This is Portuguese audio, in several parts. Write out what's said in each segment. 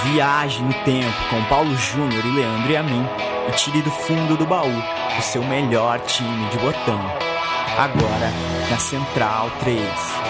Viaje no tempo com Paulo Júnior e Leandro e a mim e tire do fundo do baú o seu melhor time de botão. Agora na Central 3.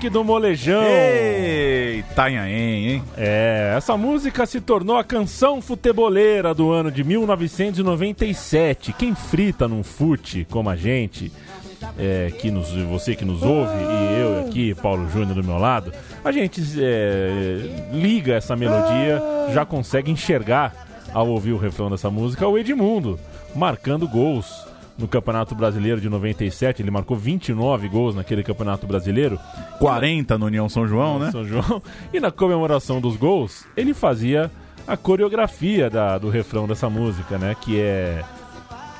Rock do molejão. Ei, Itanhaém, hein? É, essa música se tornou a canção futeboleira do ano de 1997. Quem frita num fute como a gente, é, que nos, você que nos ouve e eu aqui, Paulo Júnior do meu lado, a gente é, liga essa melodia, já consegue enxergar ao ouvir o refrão dessa música o Edmundo marcando gols no Campeonato Brasileiro de 97. Ele marcou 29 gols naquele Campeonato Brasileiro. 40 no União São João, né? São João. E na comemoração dos gols, ele fazia a coreografia da- do refrão dessa música, né? Que é.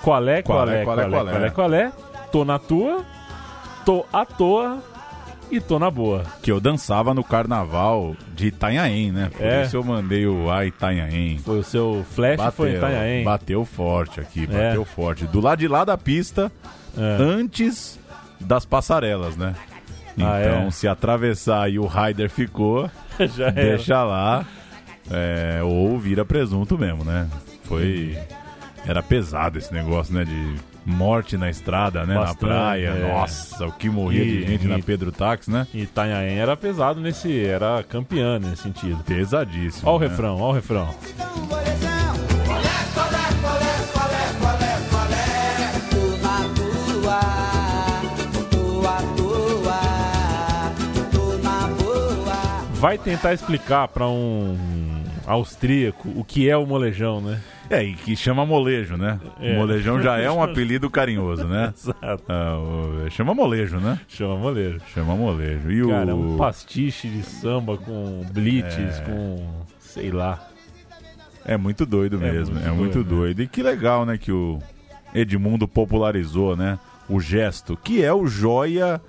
Qual é, qual, é, qual é, qual é, qual é, Tô na tua, tô à toa e tô na boa. Que eu dançava no carnaval de Itanhaém, né? Por É. isso eu mandei o A Itanhaém. Foi o seu flash, foi em Itanhaém. bateu forte aqui, É. bateu forte. Do lado de lá da pista, É. antes das passarelas, né? Então, Ah, é? se atravessar e o Raider ficou, deixa lá. é, ou vira presunto mesmo, né? Foi. Era pesado esse negócio, né? De morte na estrada, né? Bastante, na praia. é. Nossa, o que morria E- de gente na e- Pedro Táxi, né? E Itanhaém era pesado nesse. Era campeã nesse sentido. Pesadíssimo. Ó o né? refrão, ó o refrão. Na na. Vai tentar explicar pra um austríaco o que é o molejão, né? É, e que chama molejo, né? É. Molejão já é um apelido carinhoso, né? Exato. Ah, o- chama molejo, né? Chama molejo. Chama molejo. E Cara, o. um pastiche de samba com blitz, É. com. sei lá. É muito doido É mesmo, muito é muito doido, né? doido. E que legal, né, que o Edmundo popularizou, né? O gesto, que é o joia.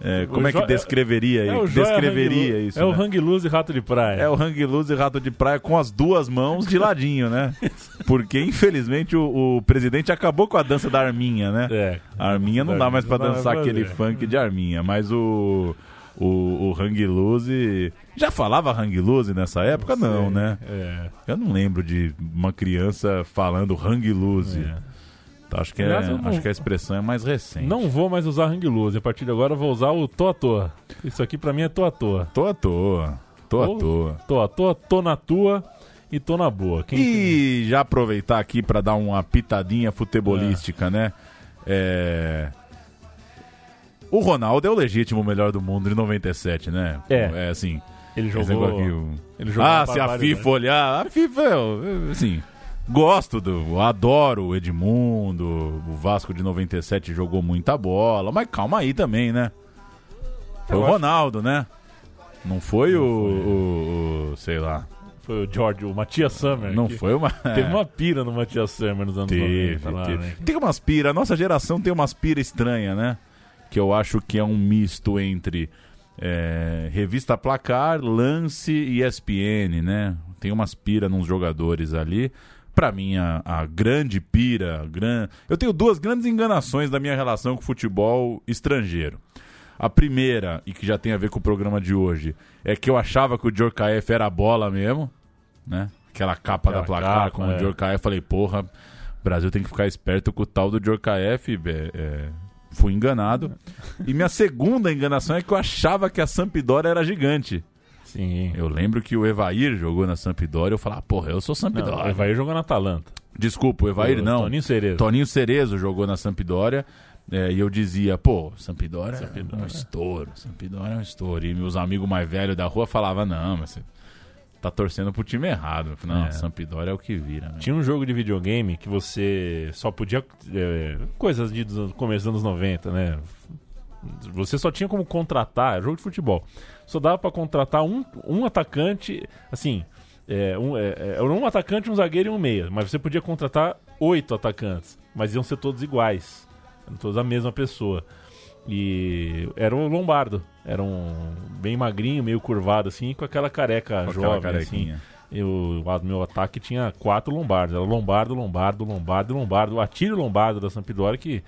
É, como é que jo- descreveria É joia Descreveria hang- isso. É o né? hang loose e rato de praia. É o hang loose e rato de praia com as duas mãos de ladinho, né? Porque, infelizmente, o, o presidente acabou com a dança da arminha, né? É. A arminha não dá mais dá dançar aquele funk de arminha, mas o. O, o hang loose. Já falava hang loose nessa época? Não, né? É. Eu não lembro de uma criança falando hang loose. É. Acho, que é- Aliás, não- acho que a expressão é mais recente. Não vou mais usar hang loose. A partir de agora eu vou usar o tô à toa. Isso aqui pra mim é tô à toa. Tô à toa. Tô à toa. Tô à toa, tô na tua e tô na boa. Quem E já aproveitar aqui pra dar uma pitadinha futebolística, né? É... O Ronaldo é o legítimo melhor do mundo de 97, né? É. É assim. Ele jogou. aqui, o- Ele jogou Ah, se a. FIFA olhar. A FIFA, eu, eu, assim. Gosto do. Adoro o Edmundo. O Vasco de 97 jogou muita bola. Mas calma aí também, né? Foi Eu o acho- Ronaldo, né? Não foi, o, o- o- Sei lá. Foi o George, o Matias Summer. Não foi uma. Teve uma pira no Matias Summer nos anos Teve, 90 lá, teve. né? Tem umas pira, a nossa geração tem umas pira estranha, né? Que eu acho que é um misto entre é, revista Placar, Lance e ESPN, né? Tem umas pira nos jogadores ali. Pra mim, a, a grande pira, a gran... eu tenho duas grandes enganações da minha relação com o futebol estrangeiro. A primeira, e que já tem a ver com o programa de hoje, é que eu achava que o Djorkaeff era a bola mesmo, né? Aquela capa Aquela da placar capa, com o é. Djorkaeff. Falei, porra, o Brasil tem que ficar esperto com o tal do Djorkaeff. é, é, fui enganado. E minha segunda enganação é que eu achava que a Sampdoria era gigante. Sim. Eu lembro que o Evair jogou na Sampdoria. Eu falava, porra, eu sou Não, Sampdoria. o Evair jogou na Atalanta. Desculpa, o Evair O não. Toninho Cerezo. Toninho Cerezo jogou na Sampdoria. é, e eu dizia, pô, Sampdoria, é Sampdoria. um estouro. Sampdoria é um estouro. E meus amigos mais velhos da rua falavam, não, mas você tá torcendo pro time errado. Não, É. Sampdoria é o que vira. Né? Tinha um jogo de videogame que você só podia. é, coisas de, do começo dos anos 90, né? você só tinha como contratar, é jogo de futebol, só dava pra contratar um, um atacante, assim, é, um, é, é, era um atacante, um zagueiro e um meia, mas você podia contratar oito atacantes, mas iam ser todos iguais, eram todos a mesma pessoa. E era o Lombardo, era um bem magrinho, meio curvado assim, com aquela careca Com aquela jovem assim. carequinha. E o meu ataque tinha quatro Lombardos. Era Lombardo, Lombardo, Lombardo, Lombardo. O Atílio Lombardo da Sampdoria, que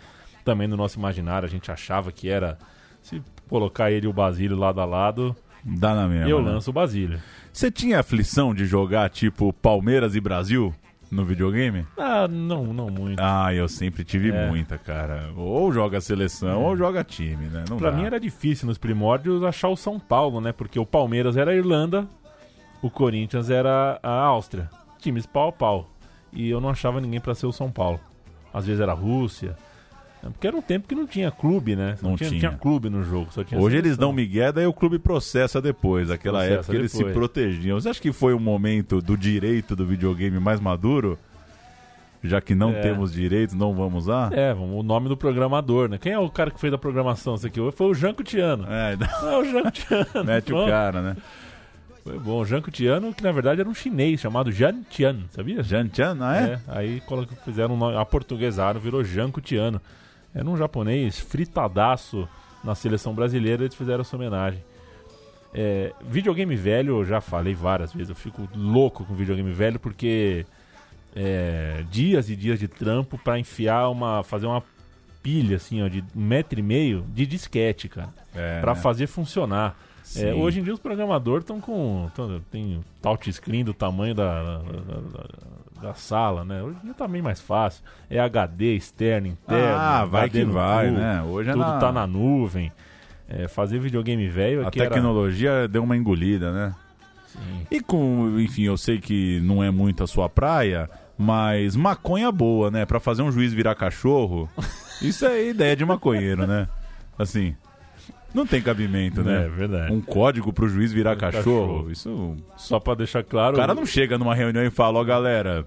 também no nosso imaginário a gente achava que era. Se colocar ele e o Basílio lado a lado, Dá na mesma. eu né? lanço o Basílio. Você tinha aflição de jogar tipo Palmeiras e Brasil no videogame? Ah, não, não muito. Ah, eu sempre tive É. muita, cara. Ou joga seleção ou joga time, né? Não Pra dá. mim era difícil nos primórdios achar o São Paulo, né? Porque o Palmeiras era a Irlanda, o Corinthians era a Áustria. Times pau a pau. E eu não achava ninguém pra ser o São Paulo. Às vezes era a Rússia. Porque era um tempo que não tinha clube, né? Não tinha, tinha. clube no jogo. Tinha Hoje eles seleção. dão migué, daí o clube processa depois. Aquela Processa época eles se depois. protegiam. Você acha que foi o momento do direito do videogame mais maduro? Já que não É. temos direitos, não vamos usar? É, o nome do programador, né? Quem é o cara que fez a programação isso aqui? Foi o Janko Tiano. É, É o Janko Tiano. mete o cara, né? Foi bom. O Janko Tiano, que na verdade era um chinês chamado Jan Tian, sabia? Jan Chan, ah, é? É, aí fizeram um nome, aportuguesaram, virou Janko Tiano. Era um japonês fritadaço na seleção brasileira, eles fizeram essa homenagem. É, videogame velho, eu já falei várias vezes, eu fico louco com videogame velho porque é, dias e dias de trampo pra enfiar uma. fazer uma pilha assim, ó, de um metro e meio de disquete, cara. É, Pra né? fazer funcionar. É, hoje em dia os programadores estão com. tão- tem touchscreen do tamanho da, da, da- da sala, né? Hoje em tá bem mais fácil. É HD externo, interno. Ah, vai HD que vai, né? Hoje é Tudo na- tá na nuvem. É, fazer videogame velho A aqui era- tecnologia deu uma engolida, né? Sim. E com, enfim, eu sei que não é muito a sua praia, mas maconha boa, né? Pra fazer um juiz virar cachorro. Isso é ideia de maconheiro, né? Assim, não tem cabimento, né? É verdade. Um código pro juiz virar cachorro. cachorro. Isso. Só pra deixar claro. O cara não chega numa reunião e fala, ó, galera,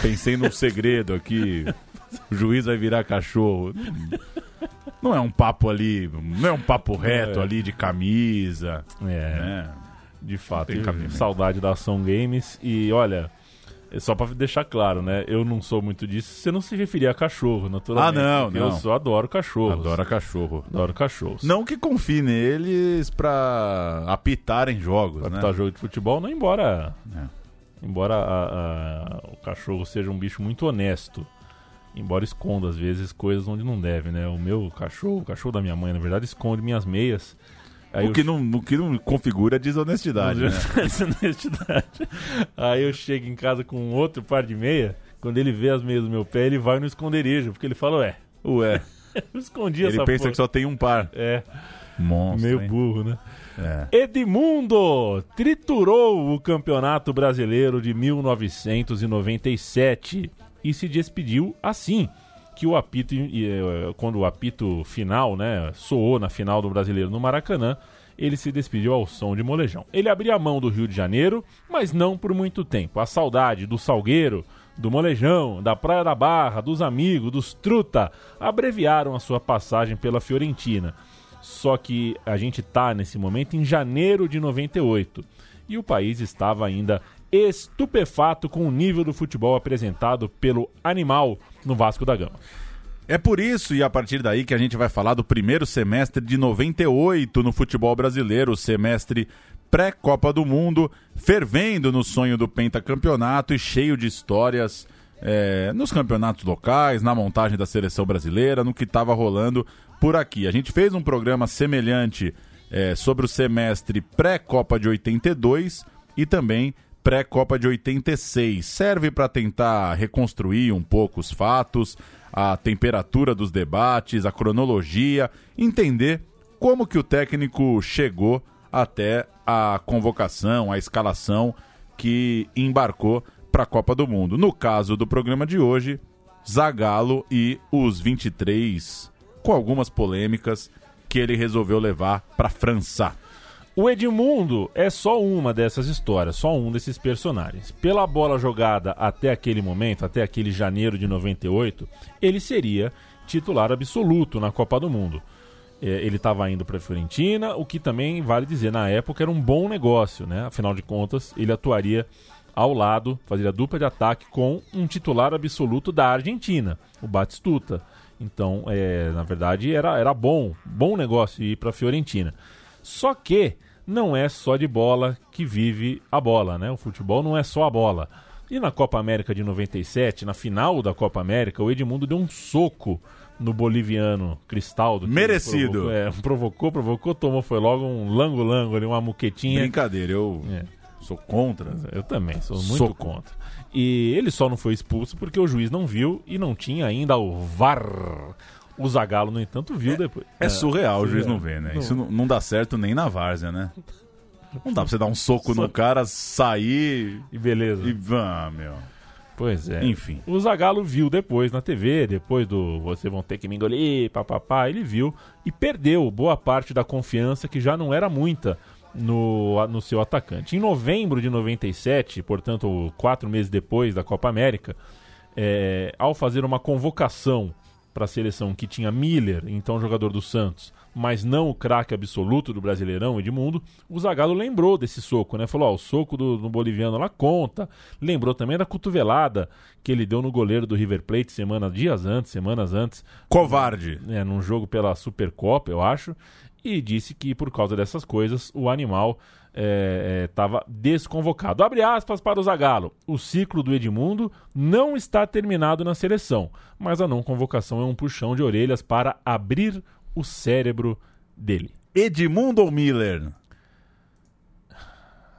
pensei num segredo aqui. O juiz vai virar cachorro. Não é um papo ali, não é um papo reto É. ali de camisa, É, né? de fato. Saudade da Ação Games. E olha. É Só pra deixar claro, né? Eu não sou muito disso. Você não se referia a cachorro, naturalmente. Ah, não, não. Eu só adoro cachorros. Adora cachorro. Adoro cachorros. Não que confie neles pra apitarem jogos, Pra né? botar jogo de futebol, não embora. É. Embora a- a- o cachorro seja um bicho muito honesto. Embora esconda, às vezes, coisas onde não deve, né? O meu cachorro, o cachorro da minha mãe, na verdade, esconde minhas meias. Aí O eu que, não, o que não configura é desonestidade, né? Desonestidade. Aí eu chego em casa com um outro par de meia. Quando ele vê as meias do meu pé, ele vai no esconderijo. Porque ele fala, ué, Ué, eu escondi ele essa pensa porra. que só tem um par. É, Monstro, meio hein? burro, né? É. Edmundo triturou o Campeonato Brasileiro de 1997 e se despediu assim que o apito eh, quando o apito final, né, soou na final do Brasileiro no Maracanã, ele se despediu ao som de molejão. Ele abria a mão do Rio de Janeiro, mas não por muito tempo. A saudade do Salgueiro, do Molejão, da Praia da Barra, dos amigos, dos truta, abreviaram a sua passagem pela Fiorentina. Só que a gente tá nesse momento em janeiro de 98 e o país estava ainda estupefato com o nível do futebol apresentado pelo animal no Vasco da Gama. É por isso e a partir daí que a gente vai falar do primeiro semestre de 98 no futebol brasileiro, o semestre pré-Copa do Mundo, fervendo no sonho do pentacampeonato e cheio de histórias é, nos campeonatos locais, na montagem da seleção brasileira, no que estava rolando por aqui. A gente fez um programa semelhante é, sobre o semestre pré-Copa de 82 e também pré-Copa de 86. Serve para tentar reconstruir um pouco os fatos, a temperatura dos debates, a cronologia, entender como que o técnico chegou até a convocação, a escalação que embarcou para a Copa do Mundo. No caso do programa de hoje, Zagallo e os 23 com algumas polêmicas que ele resolveu levar para a França. O Edmundo é só uma dessas histórias, só um desses personagens. Pela bola jogada até aquele momento, até aquele janeiro de 98, ele seria titular absoluto na Copa do Mundo. É, ele estava indo para a Fiorentina, o que também vale dizer, na época era um bom negócio, né? Afinal de contas, ele atuaria ao lado, fazia dupla de ataque com um titular absoluto da Argentina, o Batistuta. Então, é, na verdade, era, era bom, bom negócio ir para a Fiorentina. Só que não é só de bola que vive a bola, né? O futebol não é só a bola. E na Copa América de 97, na final da Copa América, o Edmundo deu um soco no boliviano Cristaldo. Merecido. Provocou, é, provocou, provocou, tomou, foi logo um lango-lango ali, uma muquetinha. Brincadeira, eu É. sou contra. Eu também, sou muito contra. E ele só não foi expulso porque o juiz não viu e não tinha ainda o VAR. O Zagallo, no entanto, viu depois. É surreal o juiz surreal. não ver, né? Não. Isso não, não dá certo nem na várzea, né? Não dá pra você dar um soco no cara, sair E beleza. e... Ah, meu. Pois é. Enfim. O Zagallo viu depois na TV, depois do vocês vão ter que me engolir, papapá, ele viu e perdeu boa parte da confiança que já não era muita no, no seu atacante. Em novembro de 97, portanto, quatro meses depois da Copa América, é, ao fazer uma convocação para a seleção que tinha Miller, então jogador do Santos, mas não o craque absoluto do Brasileirão, Edmundo, o Zagallo lembrou desse soco, né? Falou, ó, o soco do, do boliviano lá conta. Lembrou também da cotovelada que ele deu no goleiro do River Plate semana, dias antes, semanas antes, Covarde. né, num jogo pela Supercopa, eu acho, e disse que por causa dessas coisas o animal estava desconvocado. Abre aspas para o Zagallo. O ciclo do Edmundo não está terminado na seleção, mas a não convocação é um puxão de orelhas para abrir o cérebro dele. Edmundo ou Miller?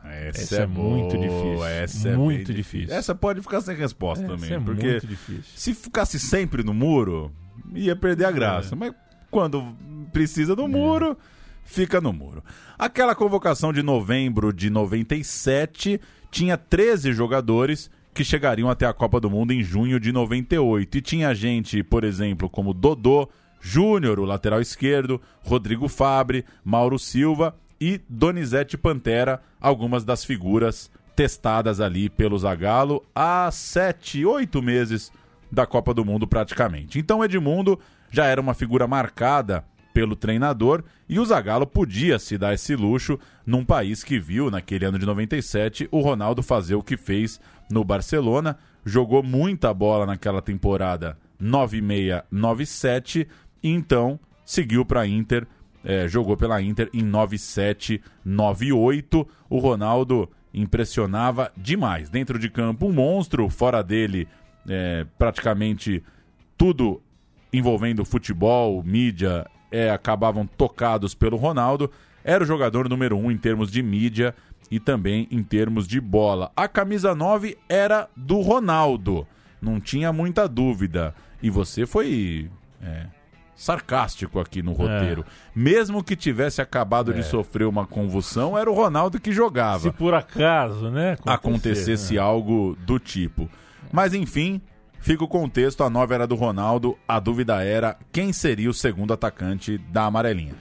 Essa, Essa é, é muito difícil. Essa é Muito bem difícil. Essa pode ficar sem resposta Essa também. é porque muito difícil. se ficasse sempre no muro, ia perder a É. graça. Mas quando precisa do muro, fica no muro. Aquela convocação de novembro de 97 tinha 13 jogadores que chegariam até a Copa do Mundo em junho de 98. E tinha gente, por exemplo, como Dodô, Júnior, o lateral esquerdo, Rodrigo Fabre, Mauro Silva e Donizete Pantera, algumas das figuras testadas ali pelo Zagallo há sete, oito meses da Copa do Mundo praticamente. Então Edmundo já era uma figura marcada pelo treinador e o Zagallo podia se dar esse luxo num país que viu naquele ano de 97 o Ronaldo fazer o que fez no Barcelona, jogou muita bola naquela temporada 96-97 e então seguiu para a Inter, eh, jogou pela Inter em 97-98. O Ronaldo impressionava demais. Dentro de campo, um monstro, fora dele, eh, praticamente tudo envolvendo futebol, mídia, é, acabavam tocados pelo Ronaldo. Era o jogador número um em termos de mídia e também em termos de bola. A camisa 9 era do Ronaldo, não tinha muita dúvida. E você foi é, sarcástico aqui no roteiro. Mesmo que tivesse acabado de sofrer uma convulsão, era o Ronaldo que jogava Se por acaso, né? acontecer, acontecesse né? algo do tipo. Mas enfim, fica o contexto, a nova era do Ronaldo, a dúvida era quem seria o segundo atacante da amarelinha.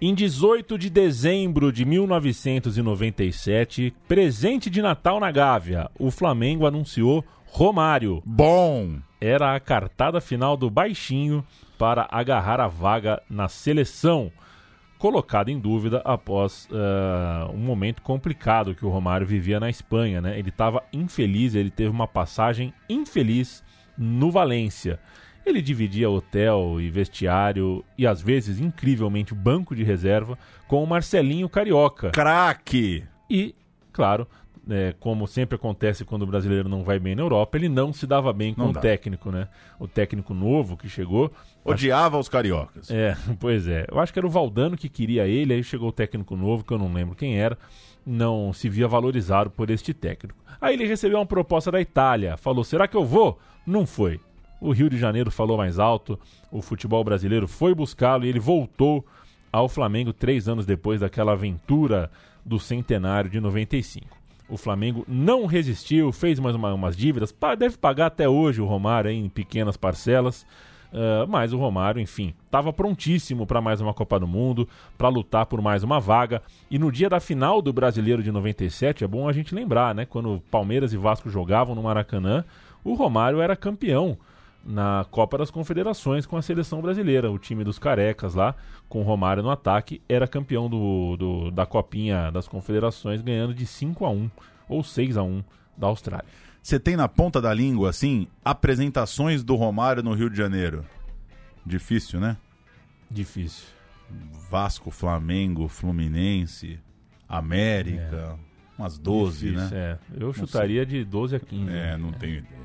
Em 18 de dezembro de 1997, presente de Natal na Gávea, o Flamengo anunciou Romário. Bom, Era a cartada final do Baixinho para agarrar a vaga na seleção, colocado em dúvida após ah, um momento complicado que o Romário vivia na Espanha. Né? Ele estava infeliz, ele teve uma passagem infeliz no Valência. Ele dividia hotel e vestiário e às vezes, incrivelmente, banco de reserva com o Marcelinho Carioca. craque. E, claro, é, como sempre acontece quando o brasileiro não vai bem na Europa, ele não se dava bem com Não o dá. técnico, né? O técnico novo que chegou. Odiava os cariocas. É, pois é. Eu acho que era o Valdano que queria ele, aí chegou o técnico novo, que eu não lembro quem era, não se via valorizado por este técnico. Aí ele recebeu uma proposta da Itália, falou: será que eu vou? Não foi. O Rio de Janeiro falou mais alto, o futebol brasileiro foi buscá-lo e ele voltou ao Flamengo três anos depois daquela aventura do centenário de 95. O Flamengo não resistiu, fez mais uma- umas dívidas, deve pagar até hoje o Romário em pequenas parcelas. Ah, mas o Romário, enfim, estava prontíssimo para mais uma Copa do Mundo, para lutar por mais uma vaga. E no dia da final do Brasileiro de 97, é bom a gente lembrar, né? Quando Palmeiras e Vasco jogavam no Maracanã, o Romário era campeão na Copa das Confederações com a seleção brasileira. O time dos carecas lá, com o Romário no ataque, era campeão do, do da Copinha das Confederações, ganhando de 5 a 1 ou 6 a 1 da Austrália. Você tem na ponta da língua, assim, apresentações do Romário no Rio de Janeiro. Difícil, né? Difícil. Vasco, Flamengo, Fluminense, América, umas 12, Difícil, né? é. Eu chutaria de 12 a 15. É, não tenho ideia.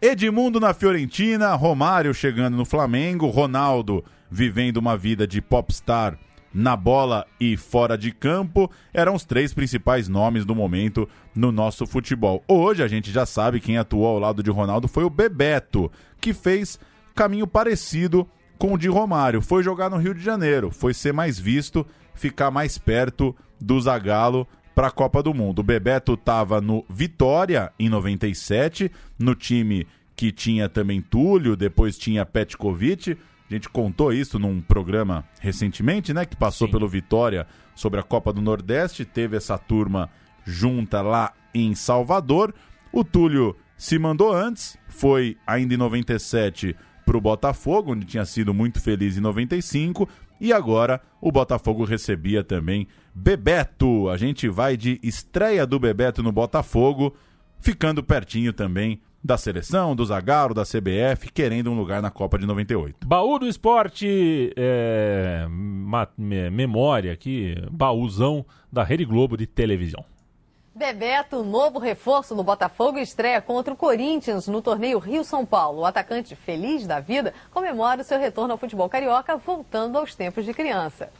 Edmundo na Fiorentina, Romário chegando no Flamengo, Ronaldo vivendo uma vida de popstar na bola e fora de campo, eram os três principais nomes do momento no nosso futebol. Hoje a gente já sabe quem atuou ao lado de Ronaldo foi o Bebeto, que fez caminho parecido com o de Romário. Foi jogar no Rio de Janeiro, foi ser mais visto, ficar mais perto do Zagallo para a Copa do Mundo. O Bebeto estava no Vitória em 97, no time que tinha também Túlio, depois tinha Petkovic. A gente contou isso num programa recentemente, né? Que passou Sim. pelo Vitória sobre a Copa do Nordeste. Teve essa turma junta lá em Salvador. O Túlio se mandou antes, foi ainda em 97 para o Botafogo, onde tinha sido muito feliz em 95. E agora o Botafogo recebia também Bebeto. A gente vai de estreia do Bebeto no Botafogo, ficando pertinho também da seleção, do Zagallo, da CBF, querendo um lugar na Copa de 98. Baú do esporte, é, ma- me- memória aqui, baúzão da Rede Globo de televisão. Bebeto, novo reforço no Botafogo, estreia contra o Corinthians no torneio Rio-São Paulo. O atacante feliz da vida comemora o seu retorno ao futebol carioca, voltando aos tempos de criança.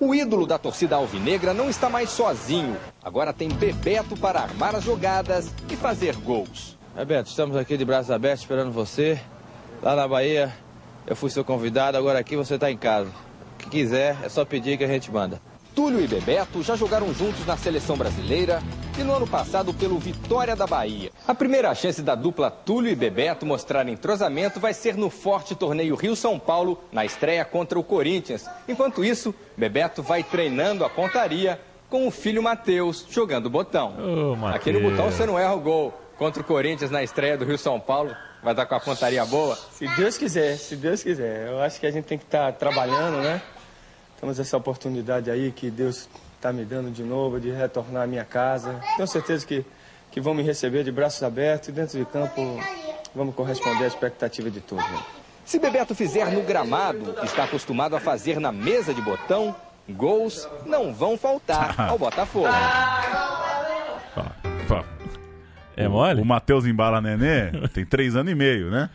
O ídolo da torcida alvinegra não está mais sozinho. Agora tem Bebeto para armar as jogadas e fazer gols. Bebeto, estamos aqui de braços abertos esperando você. Lá na Bahia eu fui seu convidado, agora aqui você está em casa. O que quiser é só pedir que a gente manda. Túlio e Bebeto já jogaram juntos na seleção brasileira e no ano passado pelo Vitória da Bahia. A primeira chance da dupla Túlio e Bebeto mostrarem entrosamento vai ser no forte torneio Rio-São Paulo, na estreia contra o Corinthians. Enquanto isso, Bebeto vai treinando a pontaria com o filho Matheus jogando botão. Ô, Matheus. Aquele botão você não erra o gol. Contra o Corinthians na estreia do Rio-São Paulo, vai estar com a pontaria boa. Se Deus quiser, se Deus quiser. Eu acho que a gente tem que estar trabalhando, né? Temos essa oportunidade aí que Deus está me dando de novo de retornar à minha casa. Tenho certeza que, que vão me receber de braços abertos e dentro de campo vamos corresponder à expectativa de todos. né? Se Bebeto fizer no gramado, que está acostumado a fazer na mesa de botão, gols não vão faltar ao Botafogo. É O- mole? O Matheus Embala Nenê tem três anos e meio, né?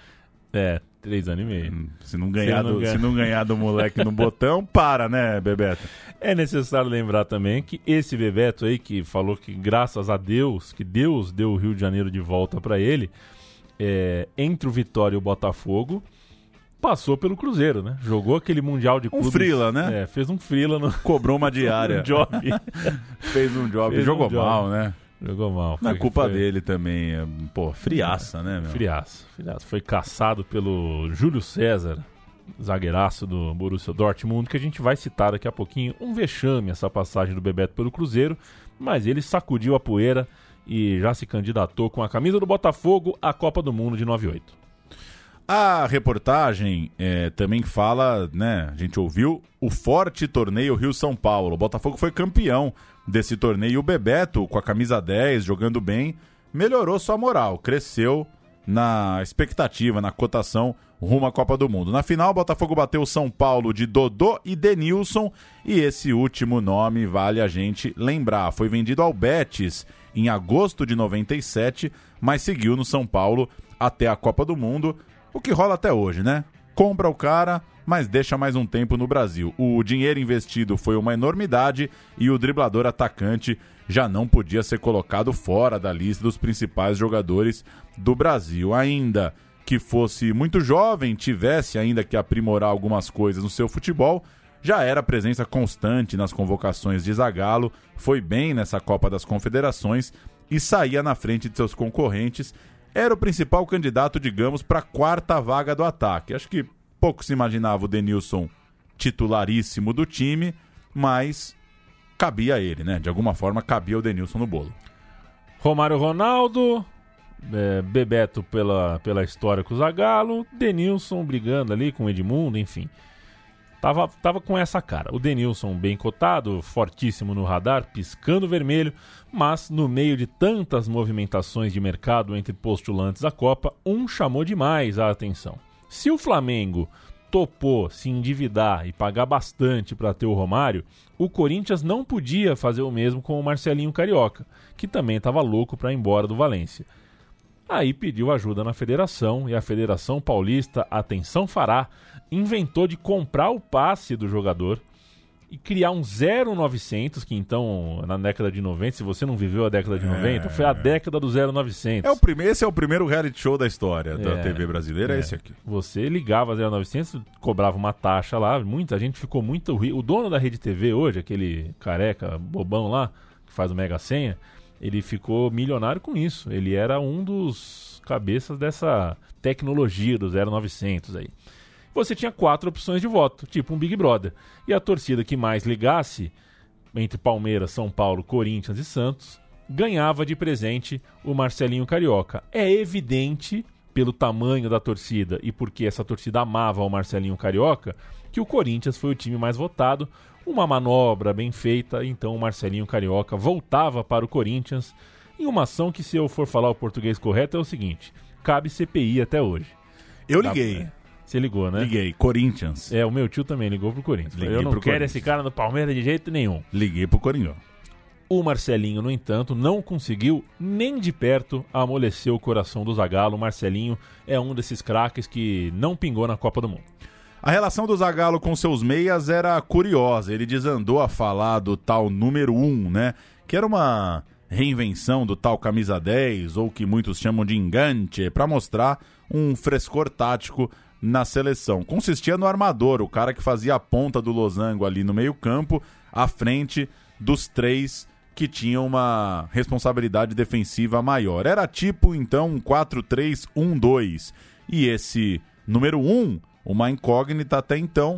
É, três anos e meio. Se não ganhar, Se não do, se não ganhar do moleque no botão, para, né, Bebeto? É necessário lembrar também que esse Bebeto aí, que falou que graças a Deus, que Deus deu o Rio de Janeiro de volta pra ele, é, entre o Vitória e o Botafogo, passou pelo Cruzeiro, né? Jogou aquele Mundial de Clubes. frila, né? É, fez um frila no Cobrou uma diária. no job. Fez um job. Fez um Jogou job. mal, né? Jogou mal. Não é culpa foi- dele também. é, Pô, friaça, né, meu? Friaço, friaço. Foi caçado pelo Júlio César, zagueiraço do Borussia Dortmund, que a gente vai citar daqui a pouquinho. Um vexame essa passagem do Bebeto pelo Cruzeiro, mas ele sacudiu a poeira e já se candidatou com a camisa do Botafogo à Copa do Mundo de 98. A reportagem é, também fala, né? A gente ouviu o forte torneio Rio-São Paulo. O Botafogo foi campeão desse torneio. O Bebeto, com a camisa 10, jogando bem, melhorou sua moral, cresceu na expectativa, na cotação rumo à Copa do Mundo. Na final, o Botafogo bateu o São Paulo de Dodô e Denilson. E esse último nome vale a gente lembrar. Foi vendido ao Betis em agosto de 97, mas seguiu no São Paulo até a Copa do Mundo. O que rola até hoje, né? Compra o cara, mas deixa mais um tempo no Brasil. O dinheiro investido foi uma enormidade e o driblador atacante já não podia ser colocado fora da lista dos principais jogadores do Brasil. Ainda que fosse muito jovem, tivesse ainda que aprimorar algumas coisas no seu futebol, já era presença constante nas convocações de Zagallo, foi bem nessa Copa das Confederações e saía na frente de seus concorrentes. Era o principal candidato, digamos, para a quarta vaga do ataque. Acho que pouco se imaginava o Denilson titularíssimo do time, mas cabia a ele, né? De alguma forma cabia o Denilson no bolo. Romário Ronaldo é, Bebeto pela, pela história com o Zagallo, Denilson brigando ali com o Edmundo, enfim. Tava, tava com essa cara. O Denilson bem cotado, fortíssimo no radar, piscando vermelho, mas no meio de tantas movimentações de mercado entre postulantes da Copa, um chamou demais a atenção. Se o Flamengo topou se endividar e pagar bastante para ter o Romário, o Corinthians não podia fazer o mesmo com o Marcelinho Carioca, que também estava louco para ir embora do Valência. Aí pediu ajuda na federação e a Federação Paulista, atenção fará, inventou de comprar o passe do jogador e criar um 0900, que então, na década de 90, se você não viveu a década de 90, foi a década do 0900. É o primeiro, esse é o primeiro reality show da história da É, TV brasileira, é, é. esse aqui. Você ligava 0900, cobrava uma taxa lá, muita gente ficou muito rico. O dono da Rede TV hoje, aquele careca bobão lá, que faz o Mega Senha, ele ficou milionário com isso. Ele era um dos cabeças dessa tecnologia do 0900 aí. Você tinha quatro opções de voto, tipo um Big Brother. E a torcida que mais ligasse, entre Palmeiras, São Paulo, Corinthians e Santos, ganhava de presente o Marcelinho Carioca. É evidente, pelo tamanho da torcida e porque essa torcida amava o Marcelinho Carioca, que o Corinthians foi o time mais votado. Uma manobra bem feita, então o Marcelinho Carioca voltava para o Corinthians em uma ação que, se eu for falar o português correto, é o seguinte: cabe CPI até hoje. Eu liguei, Você ligou, né? liguei. Corinthians. É, o meu tio também ligou pro Corinthians. Liguei eu não quero Corinthians. esse cara no Palmeiras de jeito nenhum. Liguei pro Coringão. O Marcelinho, no entanto, não conseguiu nem de perto amolecer o coração do Zagallo. O Marcelinho é um desses craques que não pingou na Copa do Mundo. A relação do Zagallo com seus meias era curiosa. Ele desandou a falar do tal número 1, né? Que era uma reinvenção do tal camisa 10, ou que muitos chamam de engante, para mostrar um frescor tático na seleção. Consistia no armador, o cara que fazia a ponta do losango ali no meio-campo, à frente dos três que tinham uma responsabilidade defensiva maior. Era tipo, então, um 4-3-1-2. E esse número 1, uma incógnita até então,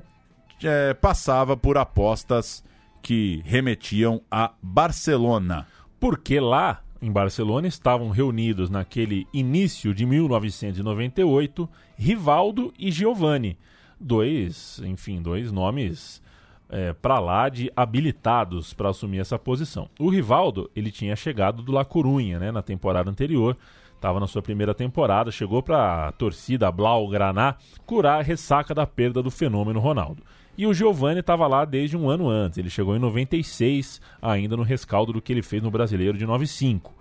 é, passava por apostas que remetiam a Barcelona. Porque lá, em Barcelona, estavam reunidos naquele início de 1998 Rivaldo e Giovanni. Dois, enfim, dois nomes é, para lá de habilitados para assumir essa posição. O Rivaldo, ele tinha chegado do La Corunha, né, na temporada anterior, estava na sua primeira temporada, chegou para a torcida Blaugrana curar a ressaca da perda do fenômeno Ronaldo. E o Giovani estava lá desde um ano antes, ele chegou em 96, ainda no rescaldo do que ele fez no Brasileiro de 95.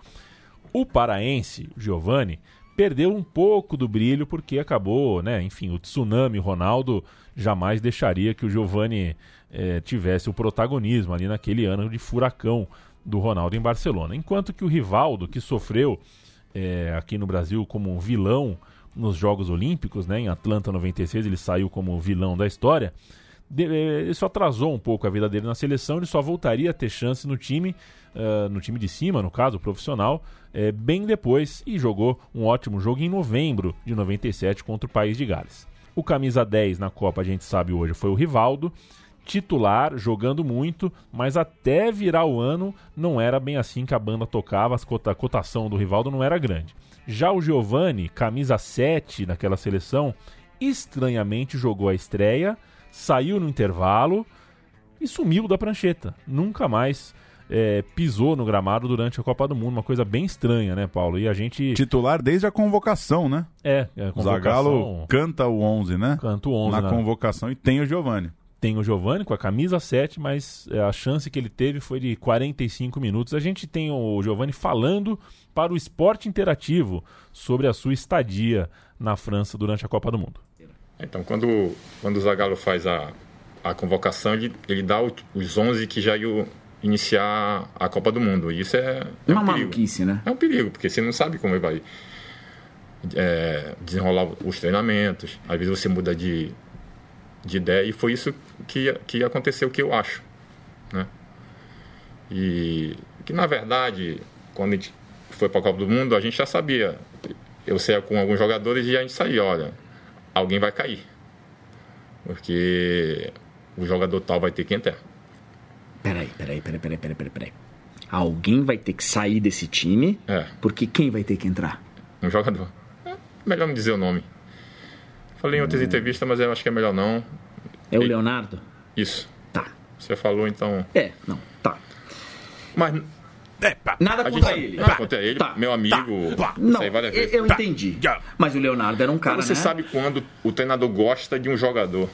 O paraense, Giovani, perdeu um pouco do brilho porque acabou, né? Enfim, o tsunami Ronaldo jamais deixaria que o Giovani eh, tivesse o protagonismo ali naquele ano de furacão do Ronaldo em Barcelona. Enquanto que o Rivaldo, que sofreu eh, aqui no Brasil como um vilão nos Jogos Olímpicos, né? Em Atlanta 96 ele saiu como vilão da história. Isso atrasou um pouco a vida dele na seleção, ele só voltaria a ter chance no time, eh, no time de cima, no caso, profissional, eh, bem depois e jogou um ótimo jogo em novembro de 97 contra o País de Gales. O camisa 10 na Copa, a gente sabe hoje, foi o Rivaldo, titular, jogando muito, mas até virar o ano não era bem assim que a banda tocava, a cotação do Rivaldo não era grande. Já o Giovani, camisa 7 naquela seleção, estranhamente jogou a estreia, saiu no intervalo e sumiu da prancheta. Nunca mais é, pisou no gramado durante a Copa do Mundo. Uma coisa bem estranha, né, Paulo? E a gente. Titular desde a convocação, né? É, é a O convocação- Zagallo canta o 11, né? Canta o 11 Na na- convocação e tem o Giovani. tem o Giovani com a camisa 7, mas é, a chance que ele teve foi de 45 minutos. A gente tem o Giovani falando para o esporte interativo sobre a sua estadia na França durante a Copa do Mundo. Então, quando, quando o Zagallo faz a, a convocação, ele, ele dá o- os 11 que já iam iniciar a Copa do Mundo. E isso é, é Uma um perigo. maluquice, né? É um perigo, porque você não sabe como ele vai é, desenrolar os treinamentos. Às vezes você muda de, de ideia e foi isso que, que aconteceu, que eu acho. Né? E que, na verdade, quando a gente foi para a Copa do Mundo, a gente já sabia. Eu saía com alguns jogadores e a gente saía, olha, alguém vai cair. Porque o jogador tal vai ter que entrar. Peraí, peraí, peraí, peraí, peraí, peraí, peraí. Alguém vai ter que sair desse time, É. porque quem vai ter que entrar? um jogador. É melhor não dizer o nome. Falei em outras entrevistas, mas eu acho que é melhor não. É o Leonardo? Isso. Tá. Você falou, então. É, não, tá. Mas. Nada a contra gente- ele. Nada contra ele, meu amigo. Não, sei várias eu, eu entendi. Mas o Leonardo era um cara, Você né? sabe quando o treinador gosta de um jogador.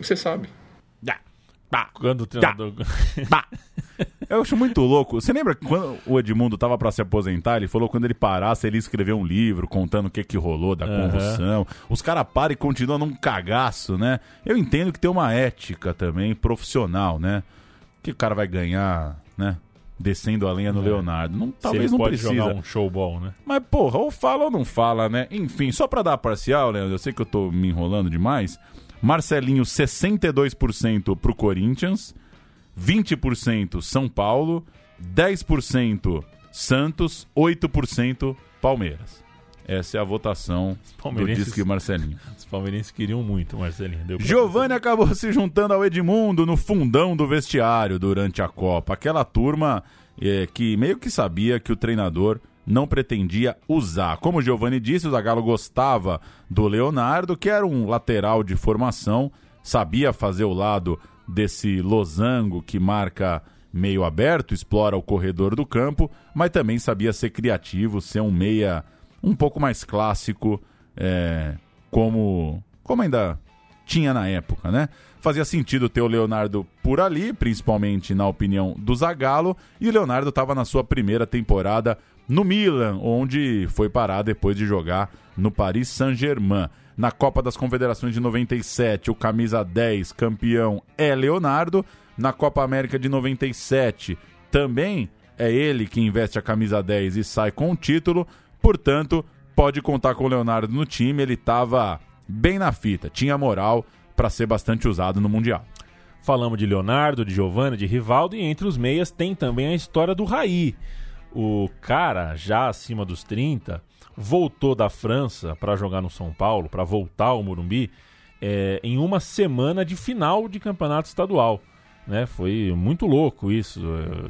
Você sabe. Quando o treinador. Eu acho muito louco. Você lembra que quando o Edmundo tava pra se aposentar, ele falou que quando ele parasse, ele ia escrever um livro contando o que que rolou da convulsão. Os caras param e continuam num cagaço, né? Eu entendo que tem uma ética também profissional, né? Que o cara vai ganhar, né? Descendo a lenha no É. Leonardo. Não, talvez não pode precisa. jogar um showball, né? Mas, porra, ou fala ou não fala, né? Enfim, só pra dar parcial, Leandro, eu sei que eu tô me enrolando demais. Marcelinho, 62% pro Corinthians, 20% São Paulo, 10% Santos, 8% Palmeiras. Essa é a votação do Disque Marcelinho. Os palmeirenses queriam muito, Marcelinho. Deu Giovanni acabou se juntando ao Edmundo no fundão do vestiário durante a Copa. Aquela turma eh, que meio que sabia que o treinador não pretendia usar. Como o Giovanni disse, o Zagallo gostava do Leonardo, que era um lateral de formação, sabia fazer o lado desse losango que marca meio aberto, explora o corredor do campo, mas também sabia ser criativo, ser um meia um pouco mais clássico, é, como, como ainda tinha na época, né? Fazia sentido ter o Leonardo por ali, principalmente na opinião do Zagallo, e o Leonardo estava na sua primeira temporada no Milan, onde foi parar depois de jogar no Paris Saint-Germain. Na Copa das Confederações de 97, o camisa 10 campeão é Leonardo. Na Copa América de 97, também é ele que investe a camisa 10 e sai com o título. Portanto, pode contar com o Leonardo no time. Ele estava bem na fita, tinha moral para ser bastante usado no Mundial. Falamos de Leonardo, de Giovanni, de Rivaldo e entre os meias tem também a história do Raí. O cara, já acima dos 30, voltou da França para jogar no São Paulo, para voltar ao Morumbi, é, em uma semana de final de campeonato estadual. Né? Foi muito louco isso.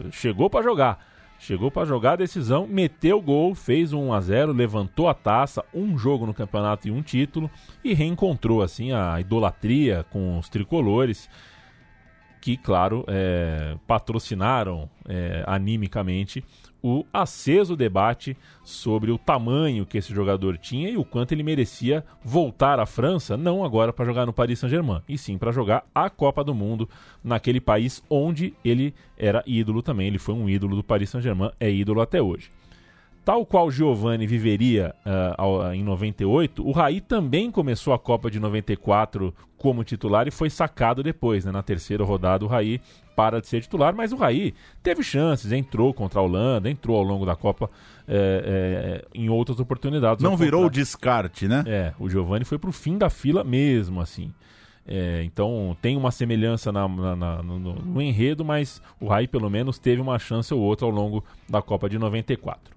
É, Chegou para jogar. Chegou para jogar a decisão, meteu o gol, fez um 1 a 0 levantou a taça, um jogo no campeonato e um título, e reencontrou assim a idolatria com os tricolores que, claro, é, patrocinaram é, animicamente o aceso debate sobre o tamanho que esse jogador tinha e o quanto ele merecia voltar à França, não agora para jogar no Paris Saint-Germain, e sim para jogar a Copa do Mundo naquele país onde ele era ídolo também. Ele foi um ídolo do Paris Saint-Germain, é ídolo até hoje. Tal qual Giovanni viveria ao- em 98, o Raí também começou a Copa de 94 como titular e foi sacado depois, né? Na terceira rodada o Raí para de ser titular, mas o Raí teve chances, entrou contra a Holanda, entrou ao longo da Copa eh, eh, em outras oportunidades. Não virou o descarte, né? É, o Giovanni foi pro fim da fila mesmo, assim. É, então tem uma semelhança na- na- na- no, no- no enredo, mas o Raí pelo menos teve uma chance ou outra ao longo da Copa de 94.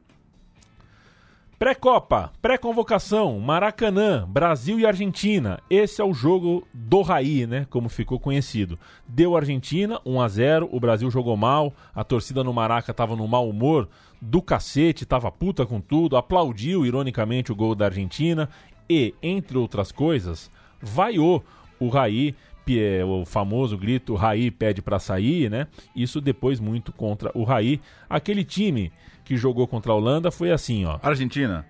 Pré-Copa, pré-convocação, Maracanã, Brasil e Argentina. Esse é o jogo do Raí, né? Como ficou conhecido. Deu Argentina, 1 a 0 o Brasil jogou mal, a torcida no Maraca tava no mau humor do cacete, tava puta com tudo, aplaudiu ironicamente o gol da Argentina e, entre outras coisas, vaiou o Raí, é, o famoso grito Raí pede pra sair, né? Isso depois muito contra o Raí. Aquele time que jogou contra a Holanda foi assim, ó. Argentina.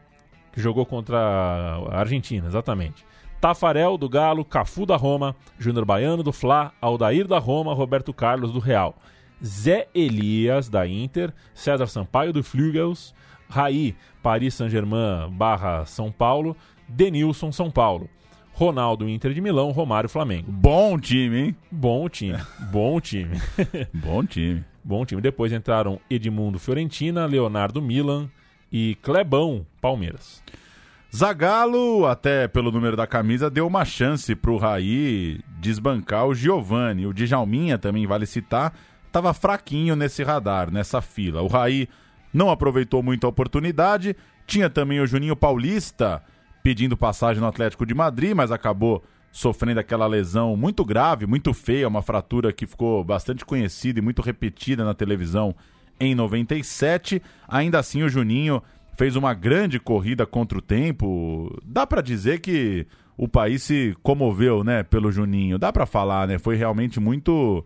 Que jogou contra a Argentina, exatamente. Tafarel do Galo, Cafu da Roma, Júnior Baiano do Fla, Aldair da Roma, Roberto Carlos do Real. Zé Elias da Inter, César Sampaio do Flügels, Raí, Paris Saint-Germain barra São Paulo, Denilson São Paulo. Ronaldo Inter de Milão, Romário Flamengo. Bom time, hein? Bom time, bom time. Bom time. Bom time. Depois entraram Edmundo Fiorentina, Leonardo Milan e Clebão Palmeiras. Zagallo, até pelo número da camisa, deu uma chance pro Raí desbancar o Giovani. O Djalminha também vale citar, tava fraquinho nesse radar, nessa fila. O Raí não aproveitou muito a oportunidade. Tinha também o Juninho Paulista pedindo passagem no Atlético de Madrid, mas acabou sofrendo aquela lesão muito grave, muito feia, uma fratura que ficou bastante conhecida e muito repetida na televisão em 97. Ainda assim, o Juninho fez uma grande corrida contra o tempo. Dá pra dizer que o país se comoveu, né, pelo Juninho. Dá pra falar, né? Foi realmente muito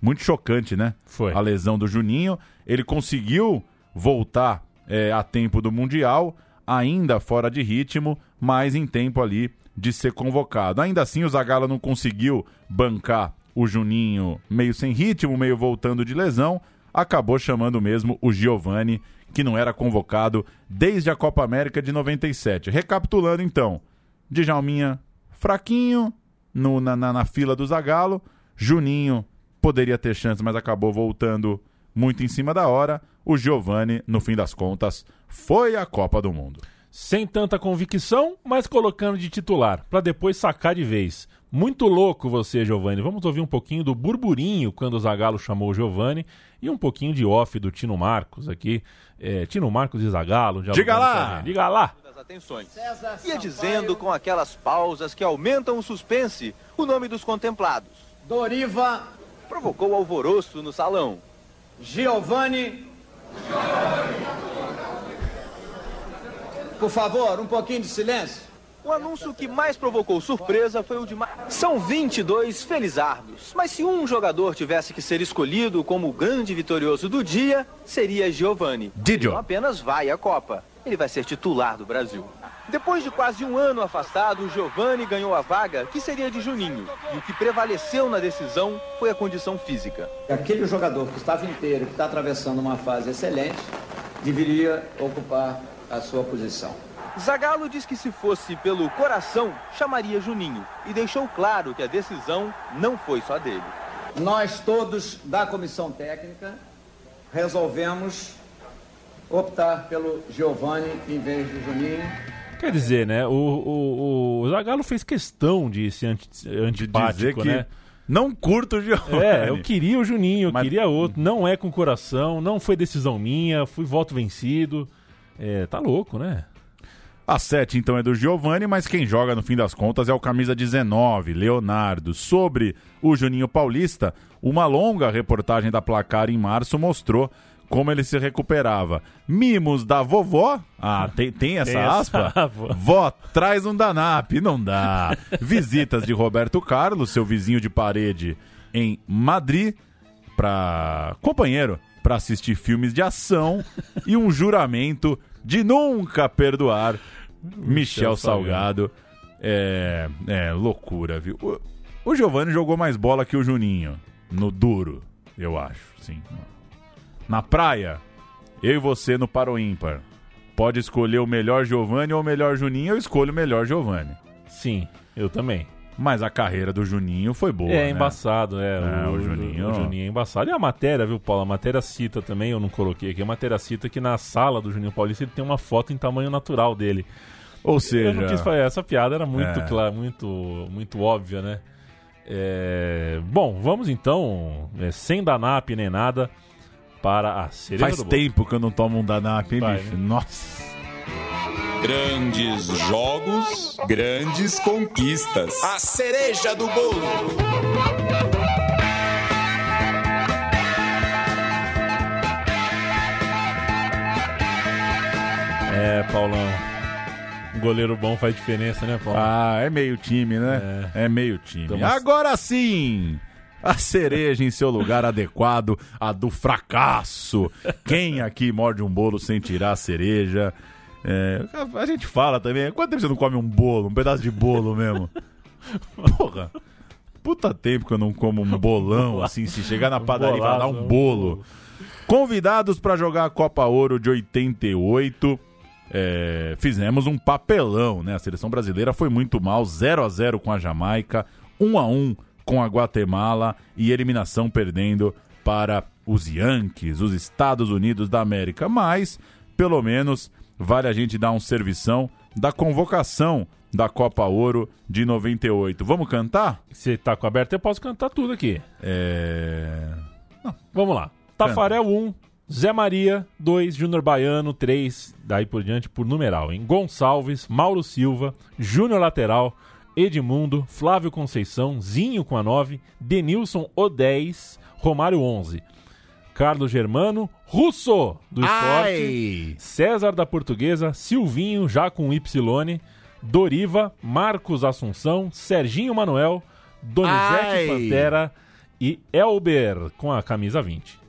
muito chocante, né? Foi. A lesão do Juninho. Ele conseguiu voltar é, a tempo do Mundial, ainda fora de ritmo, mas em tempo ali de ser convocado. Ainda assim, o Zagallo não conseguiu bancar o Juninho meio sem ritmo, meio voltando de lesão. Acabou chamando mesmo o Giovani, que não era convocado desde a Copa América de 97. Recapitulando então, Djalminha fraquinho no, na, na, na fila do Zagallo, Juninho poderia ter chance, mas acabou voltando muito em cima da hora. O Giovani, no fim das contas, foi a Copa do Mundo. Sem tanta convicção, mas colocando de titular, para depois sacar de vez. Muito louco você, Giovani. Vamos ouvir um pouquinho do burburinho quando o Zagallo chamou o Giovani e um pouquinho de off do Tino Marcos aqui. É, Tino Marcos e Zagallo. Diga lá! Diga lá! atenções. Ia dizendo com aquelas pausas que aumentam o suspense o nome dos contemplados. Doriva. Provocou alvoroço no salão. Giovanni. Por favor, um pouquinho de silêncio. O anúncio que mais provocou surpresa foi o de. São 22 felizardos, mas se um jogador tivesse que ser escolhido como o grande vitorioso do dia, seria Giovani. Didio. Não apenas vai à Copa, ele vai ser titular do Brasil. Depois de quase um ano afastado, o Giovani ganhou a vaga que seria de Juninho. E o que prevaleceu na decisão foi a condição física. Aquele jogador que estava inteiro, que está atravessando uma fase excelente, deveria ocupar a sua posição. Zagallo diz que se fosse pelo coração, chamaria Juninho. E deixou claro que a decisão não foi só dele. Nós todos da comissão técnica resolvemos optar pelo Giovani em vez do Juninho. Quer dizer, né? O, o, o Zagallo fez questão de ser anti, antipático, dizer que né? não curto o Giovani. É, eu queria o Juninho, eu Mas- queria outro. Não é com coração, não foi decisão minha, fui voto vencido. É, tá louco, né? A 7 então é do Giovani, mas quem joga no fim das contas é o camisa 19, Leonardo. Sobre o Juninho Paulista, uma longa reportagem da Placar em março mostrou como ele se recuperava. Mimos da vovó. Ah, tem, tem essa Tem essa aspa? aspa. Vó, traz um danap. Não dá. Visitas de Roberto Carlos, seu vizinho de parede em Madrid, para companheiro para assistir filmes de ação e um juramento de nunca perdoar Michel Salgado. É, é loucura, viu? O, o Giovanni jogou mais bola que o Juninho no duro, eu acho, sim. Na praia, eu e você no Paro Ímpar. Pode escolher o melhor Giovanni ou o melhor Juninho, eu escolho o melhor Giovanni. Sim, eu também. Mas a carreira do Juninho foi boa, é né? embaçado, é. É, o Juninho. O, Juninho é embaçado. E a matéria, viu, Paulo? A matéria cita também, eu não coloquei aqui. A matéria cita que na sala do Juninho Paulista ele tem uma foto em tamanho natural dele. Ou seja... Eu não quis fazer. Essa piada era muito É. clara, muito, muito óbvia, né? É, Bom, vamos então, é, sem danap nem nada, para a cereja Faz tempo que eu não tomo um danap, hein, Vai, bicho? né? Nossa. Grandes jogos, grandes conquistas. A cereja do bolo. É, Paulão. Um goleiro bom faz diferença, né, Paulo? Ah, é meio time, né? É, meio time. Estamos- Agora sim! A cereja em seu lugar adequado, a do fracasso. Quem aqui morde um bolo sem tirar a cereja? É, a gente fala também. Quanto tempo você não come um bolo, um pedaço de bolo mesmo? Porra! Puta tempo que eu não como um bolão, assim, se chegar na padaria e falar, um bolaço, um bolo. Convidados para jogar a Copa Ouro de 88. é, fizemos um papelão, né? A seleção brasileira foi muito mal, 0 a 0 com a Jamaica, 1 a 1 com a Guatemala e eliminação perdendo para os Yankees, os Estados Unidos da América. Mas, pelo menos, vale a gente dar um servição da convocação da Copa Ouro de 98. Vamos cantar? Você tá com aberto, eu posso cantar tudo aqui. É. Vamos lá. Tafarel 1, Zé Maria 2, Júnior Baiano 3, daí por diante por numeral, hein? Gonçalves, Mauro Silva, Júnior Lateral, Edmundo, Flávio Conceição, Zinho com a 9, Denilson o 10, Romário 11. Carlos Germano, Russo, do Ai! esporte, César da Portuguesa, Silvinho, já com Y, Doriva, Marcos Assunção, Serginho Manuel, Donizete Ai! Pantera e Elber com a camisa 20.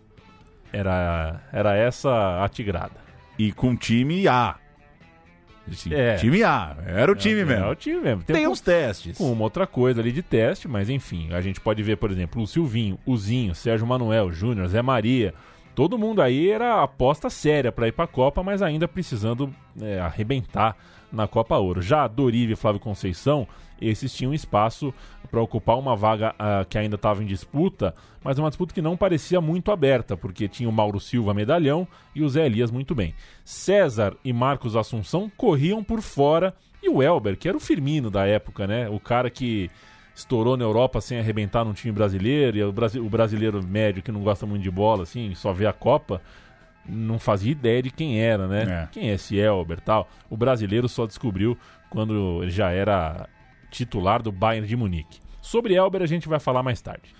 Era, era essa a tigrada. E com time A. Sim, É. Time A. Era o time É, mesmo. É o time mesmo. Tem um- uns testes. com uma outra coisa ali de teste, mas enfim, a gente pode ver, por exemplo, o Silvinho, o Zinho, Sérgio Manuel, Júnior, Zé Maria. Todo mundo aí era aposta séria para ir para a Copa, mas ainda precisando é, arrebentar na Copa Ouro. Já Doriva e Flávio Conceição, esses tinham espaço para ocupar uma vaga ah, que ainda estava em disputa, mas uma disputa que não parecia muito aberta, porque tinha o Mauro Silva medalhão e o Zé Elias muito bem. César e Marcos Assunção corriam por fora e o Elber, que era o Firmino da época, né? O cara que estourou na Europa sem arrebentar num time brasileiro, e o, brasi- o brasileiro médio que não gosta muito de bola, assim, só vê a Copa, não fazia ideia de quem era, né? É. Quem é esse Elber e tal. O brasileiro só descobriu quando ele já era titular do Bayern de Munique. Sobre Elber a gente vai falar mais tarde.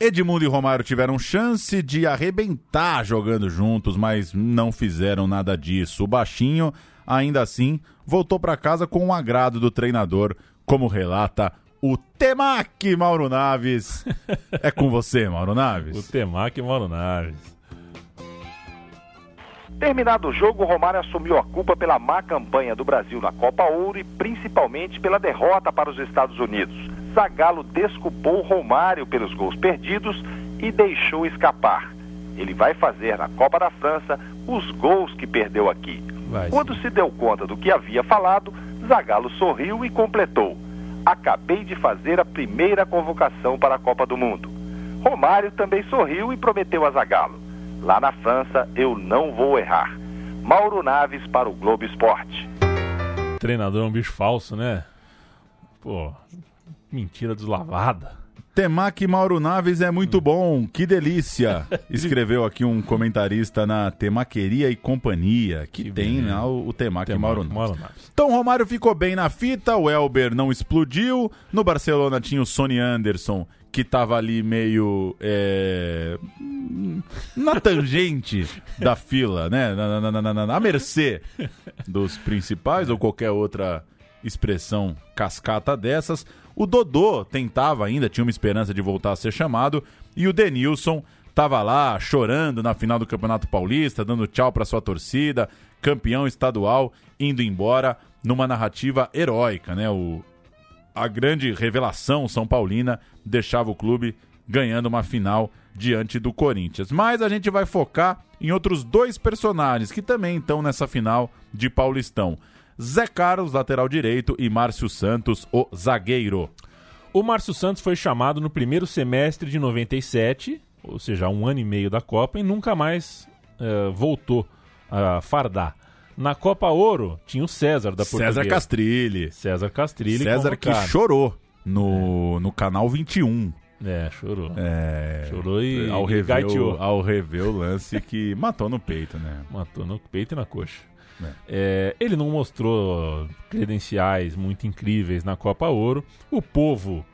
Edmundo e Romário tiveram chance de arrebentar jogando juntos, mas não fizeram nada disso. O baixinho, ainda assim, voltou para casa com o agrado do treinador, como relata o Temac Mauro Naves. é com você, Mauro O Naves. Temac Mauro Naves. Terminado o jogo, Romário assumiu a culpa pela má campanha do Brasil na Copa Ouro e principalmente pela derrota para os Estados Unidos. Zagallo desculpou Romário pelos gols perdidos e deixou escapar. Ele vai fazer na Copa da França os gols que perdeu aqui. Vai, Quando se deu conta do que havia falado, Zagallo sorriu e completou: Acabei de fazer a primeira convocação para a Copa do Mundo. Romário também sorriu e prometeu a Zagallo: Lá na França eu não vou errar. Mauro Naves para o Globo Esporte. Treinador é um bicho falso, né? Pô, mentira deslavada. Temac Mauro Naves é muito bom, que delícia! Escreveu aqui um comentarista na Temaqueria e Companhia, que, tem né, o, o Temac, Temac Mauro Naves. Mauro Naves. Então o Romário ficou bem na fita, o Elber não explodiu. No Barcelona tinha o Sony Anderson, que tava ali meio. é, na tangente da fila, né? Na, na, na, na, na, mercê dos principais ou qualquer outra expressão cascata dessas. O Dodô tentava ainda, tinha uma esperança de voltar a ser chamado. E o Denilson tava lá chorando na final do Campeonato Paulista, dando tchau para sua torcida, campeão estadual, indo embora numa narrativa heróica, né? O, a grande revelação São Paulina deixava o clube ganhando uma final diante do Corinthians. Mas a gente vai focar em outros dois personagens que também estão nessa final de Paulistão. Zé Carlos, lateral direito, e Márcio Santos, o zagueiro. O Márcio Santos foi chamado no primeiro semestre de 97, ou seja, um ano e meio da Copa, e nunca mais eh, voltou a fardar. Na Copa Ouro tinha o César da Portuguesa. César Castrilli. César Castrilli. César que convocado. chorou no, no canal 21. É, chorou. É, Chorou e, ao rever, gaiteou. o, ao rever o lance que matou no peito, né? Matou no peito e na coxa. É. É, ele não mostrou credenciais muito incríveis na Copa Ouro. O povo,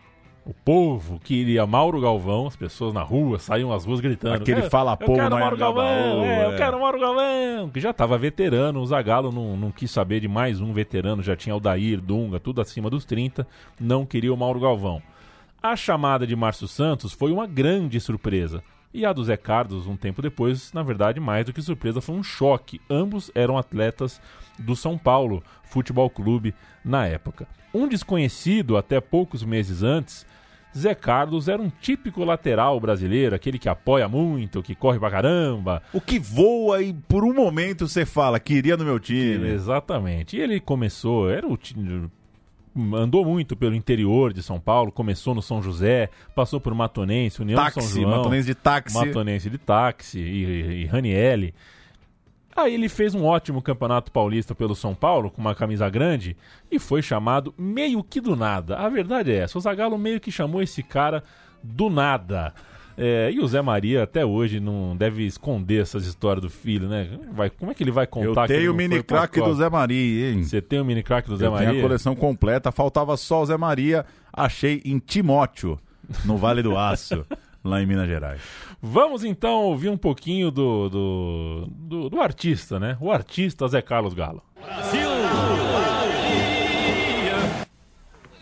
o povo queria Mauro Galvão, as pessoas na rua saíam às ruas gritando. Aquele "Eu- fala eu povo quero não é Mauro Galvão, Gabaú", é, eu é. quero Mauro Galvão, que já estava veterano. O Zagallo não, não quis saber de mais um veterano, já tinha o Dair, Dunga, tudo acima dos 30, não queria o Mauro Galvão. A chamada de Márcio Santos foi uma grande surpresa. E a do Zé Carlos, um tempo depois, na verdade, mais do que surpresa, foi um choque. Ambos eram atletas do São Paulo Futebol Clube na época. Um desconhecido até poucos meses antes, Zé Carlos era um típico lateral brasileiro, aquele que apoia muito, que corre pra caramba. O que voa e por um momento você fala, queria no meu time. Exatamente. E ele começou, era o time andou muito pelo interior de São Paulo, começou no São José, passou por Matonense, União de São Táxi, João, Matonense de táxi. Matonense de táxi e, e, e Ranielli. Aí ele fez um ótimo campeonato paulista pelo São Paulo, com uma camisa grande, e foi chamado meio que do nada. A verdade é essa, o Zagallo meio que chamou esse cara do nada. É, e o Zé Maria até hoje não deve esconder essas histórias do filho, né? Vai, como é que ele vai contar Eu que ele tenho o mini craque do? Zé Maria, hein? Você tem o mini craque do Zé Eu Maria? tenho a coleção completa, faltava só o Zé Maria, achei em Timóteo, no Vale do Aço. lá em Minas Gerais. Vamos então ouvir um pouquinho do, do, do, do artista, né? O artista Zé Carlos Galo.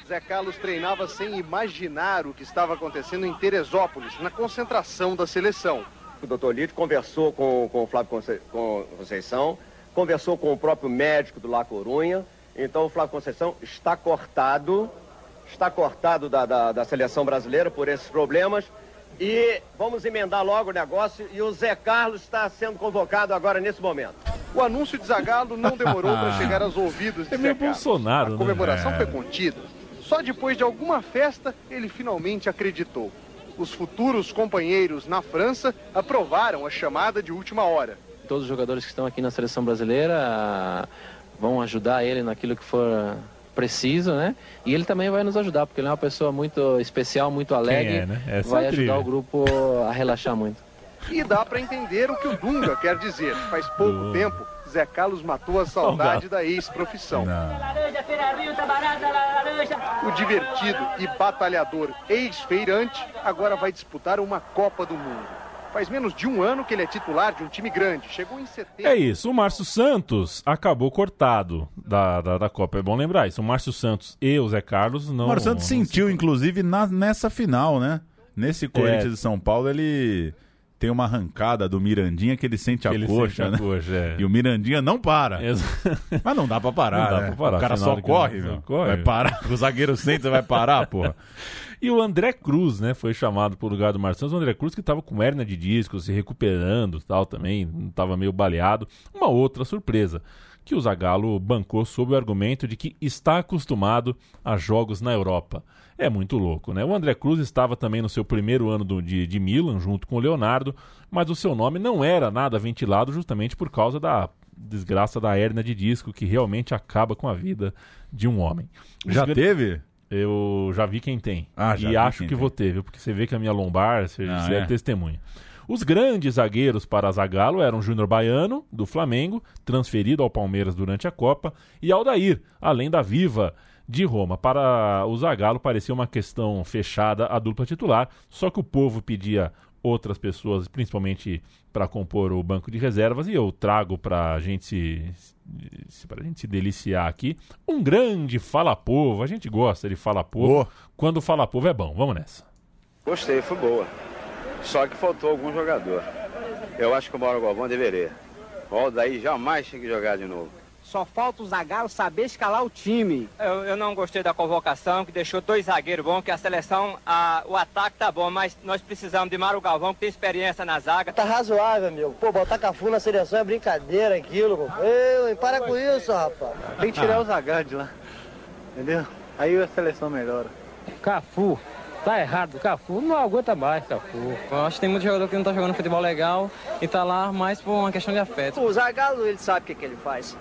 Zé Carlos treinava sem imaginar o que estava acontecendo em Teresópolis, na concentração da seleção. O doutor Lito conversou com, com o Flávio Conce- com Conceição, conversou com o próprio médico do La Corunha. Então o Flávio Conceição está cortado, está cortado da, da, da seleção brasileira por esses problemas. E vamos emendar logo o negócio e o Zé Carlos está sendo convocado agora nesse momento. O anúncio de Zagallo não demorou para chegar aos ouvidos de É meio Zé Carlos. Bolsonaro, A né? comemoração É. foi contida. Só depois de alguma festa, ele finalmente acreditou. Os futuros companheiros na França aprovaram a chamada de última hora. Todos os jogadores que estão aqui na seleção brasileira ah, vão ajudar ele naquilo que for preciso, né? E ele também vai nos ajudar, porque ele é uma pessoa muito especial, muito alegre. é, né? Essa vai é a ajudar o grupo a relaxar muito. E dá para entender o que o Dunga quer dizer. Faz pouco tempo, Zé Carlos matou a saudade da ex-profissão. O divertido e batalhador ex-feirante agora vai disputar uma Copa do Mundo. Faz menos de um ano que ele é titular de um time grande. Chegou em setembro. É isso, o Márcio Santos acabou cortado da, da, da Copa. É bom lembrar isso. O Márcio Santos e o Zé Carlos não. o Mário Santos sentiu, inclusive, na- nessa final, né? Nesse Corinthians É. e São Paulo, ele tem uma arrancada do Mirandinha que ele sente a ele coxa, sente a né? coxa, é. E o Mirandinha não para. Mas não dá pra parar, Não dá né? pra parar, O cara afinal só de corre, meu. só corre. Vai parar. O zagueiro sente, você vai parar, porra. E o André Cruz, né, foi chamado pro lugar do Santos. O André Cruz que estava com hernia de disco, se recuperando tal também, estava meio baleado. Uma outra surpresa, que o Zagallo bancou sob o argumento de que está acostumado a jogos na Europa. É muito louco, né? O André Cruz estava também no seu primeiro ano do- de, de Milan, junto com o Leonardo, mas o seu nome não era nada ventilado justamente por causa da desgraça da hernia de disco, que realmente acaba com a vida de um homem. Os Já gra- teve? Eu já vi quem tem. Ah, já e vi acho quem que tem. vou ter, viu? Porque você vê que a minha lombar, você, Ah, você é? é testemunha. Os grandes zagueiros para Zagallo eram Júnior Baiano, do Flamengo, transferido ao Palmeiras durante a Copa, e Aldair, além da Viva de Roma. Para o Zagallo parecia uma questão fechada a dupla titular, só que o povo pedia outras pessoas, principalmente para compor o banco de reservas, e eu trago para a gente se, se, pra gente se deliciar aqui, um grande fala-povo. A gente gosta de fala-povo. Quando fala-povo é bom. Vamos nessa. Gostei, foi boa. Só que faltou algum jogador. Eu acho que o Mauro Galvão deveria. O Aldair jamais tinha que jogar de novo. Só falta o Zagallo saber escalar o time. Eu, eu não gostei da convocação, que deixou dois zagueiros bons, que a seleção, a- o ataque tá bom, mas nós precisamos de Mário Galvão, que tem experiência na zaga. Tá razoável, amigo. Pô, botar Cafu na seleção é brincadeira aquilo, pô. Ei, para com isso, rapaz. Tem que tirar o Zagallo de lá. Entendeu? Aí a seleção melhora. Cafu. Tá errado, Cafu não aguenta mais, Cafu. Eu acho que tem muito jogador que não tá jogando futebol legal e tá lá mais por uma questão de afeto. O Zagallo, ele sabe o que, que ele faz.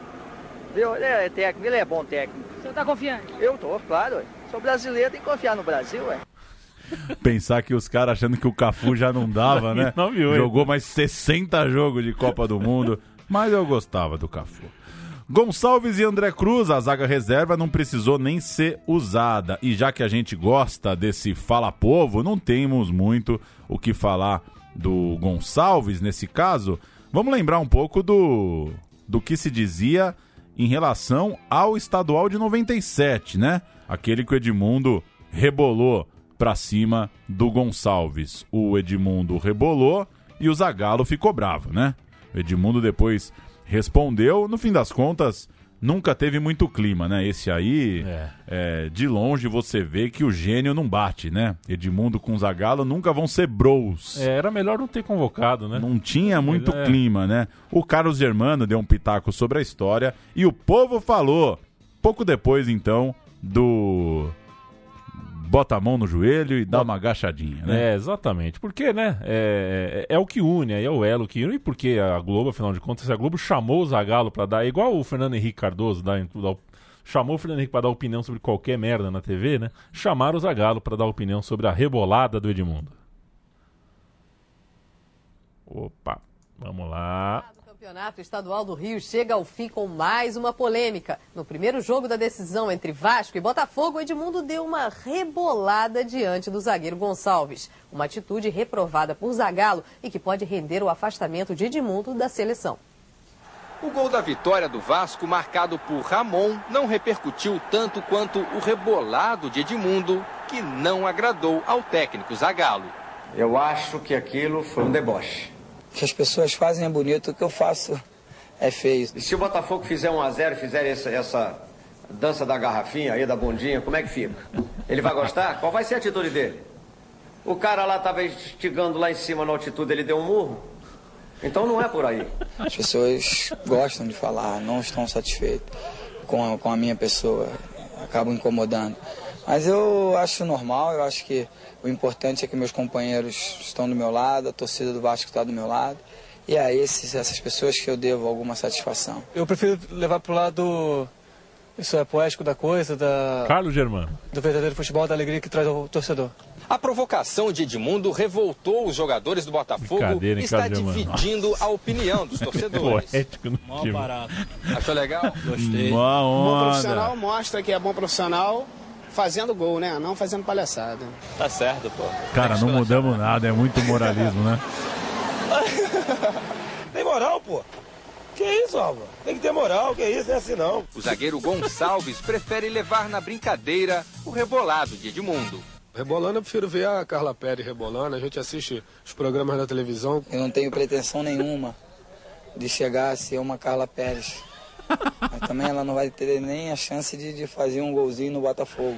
Viu? Ele é técnico, ele é bom técnico. Você tá confiante? Eu tô, claro, ué. Sou brasileiro, tem que confiar no Brasil, ué. Pensar que os caras achando que o Cafu já não dava, né? 98. Jogou mais 60 jogos de Copa do Mundo. Mas eu gostava do Cafu. Gonçalves e André Cruz, a zaga reserva não precisou nem ser usada. E já que a gente gosta desse fala-povo, não temos muito o que falar do Gonçalves nesse caso. Vamos lembrar um pouco do, do que se dizia em relação ao estadual de 97, né? Aquele que o Edmundo rebolou pra cima do Gonçalves. O Edmundo rebolou e o Zagallo ficou bravo, né? O Edmundo depois respondeu, no fim das contas, nunca teve muito clima, né? Esse aí, é, de longe você vê que o gênio não bate, né? Edmundo com Zagallo nunca vão ser bros. É, era melhor não ter convocado, né? Não tinha muito é. clima, né? O Carlos Germano deu um pitaco sobre a história e o povo falou. Pouco depois, então, do bota a mão no joelho e dá uma agachadinha, né? É, exatamente. Porque, né? É, é, é o que une, é o elo que une. E porque a Globo, afinal de contas, a Globo chamou o Zagallo pra dar. Igual o Fernando Henrique Cardoso dá, chamou o Fernando Henrique pra dar opinião sobre qualquer merda na TV, né? Chamaram o Zagallo pra dar opinião sobre a rebolada do Edmundo. Opa, vamos lá. Campeonato Estadual do Rio chega ao fim com mais uma polêmica. No primeiro jogo da decisão entre Vasco e Botafogo, Edmundo deu uma rebolada diante do zagueiro Gonçalves. Uma atitude reprovada por Zagallo e que pode render o afastamento de Edmundo da seleção. O gol da vitória do Vasco, marcado por Ramon, não repercutiu tanto quanto o rebolado de Edmundo, que não agradou ao técnico Zagallo. Eu acho que aquilo foi um deboche. O que as pessoas fazem é bonito, o que eu faço é feio. E se o Botafogo fizer um a zero, fizer essa, essa dança da garrafinha aí, da bundinha, como é que fica? Ele vai gostar? Qual vai ser a atitude dele? O cara lá estava estigando lá em cima na altitude, ele deu um murro? Então não é por aí. As pessoas gostam de falar, não estão satisfeitas com a, com a minha pessoa, acabam incomodando. Mas eu acho normal, eu acho que o importante é que meus companheiros estão do meu lado, a torcida do Vasco está do meu lado. E é a esses, essas pessoas que eu devo alguma satisfação. Eu prefiro levar pro lado. Isso é poético da coisa, da. Carlos Germano. Do verdadeiro futebol, da alegria que traz ao torcedor. A provocação de Edmundo revoltou os jogadores do Botafogo e está Carlos Germano? dividindo a opinião dos torcedores. Poético no Mó time. barato. Achou legal? Gostei. Bom profissional mostra que é bom profissional fazendo gol, né? Não fazendo palhaçada. Tá certo, pô. Cara, não mudamos nada, é muito moralismo, né? Tem moral, pô. Que isso, Alva? Tem que ter moral, que isso, não é assim não. O zagueiro Gonçalves prefere levar na brincadeira o rebolado de Edmundo. Rebolando, eu prefiro ver a Carla Pérez rebolando. A gente assiste os programas da televisão. Eu não tenho pretensão nenhuma de chegar a ser uma Carla Pérez. Mas também ela não vai ter nem a chance de, de fazer um golzinho no Botafogo.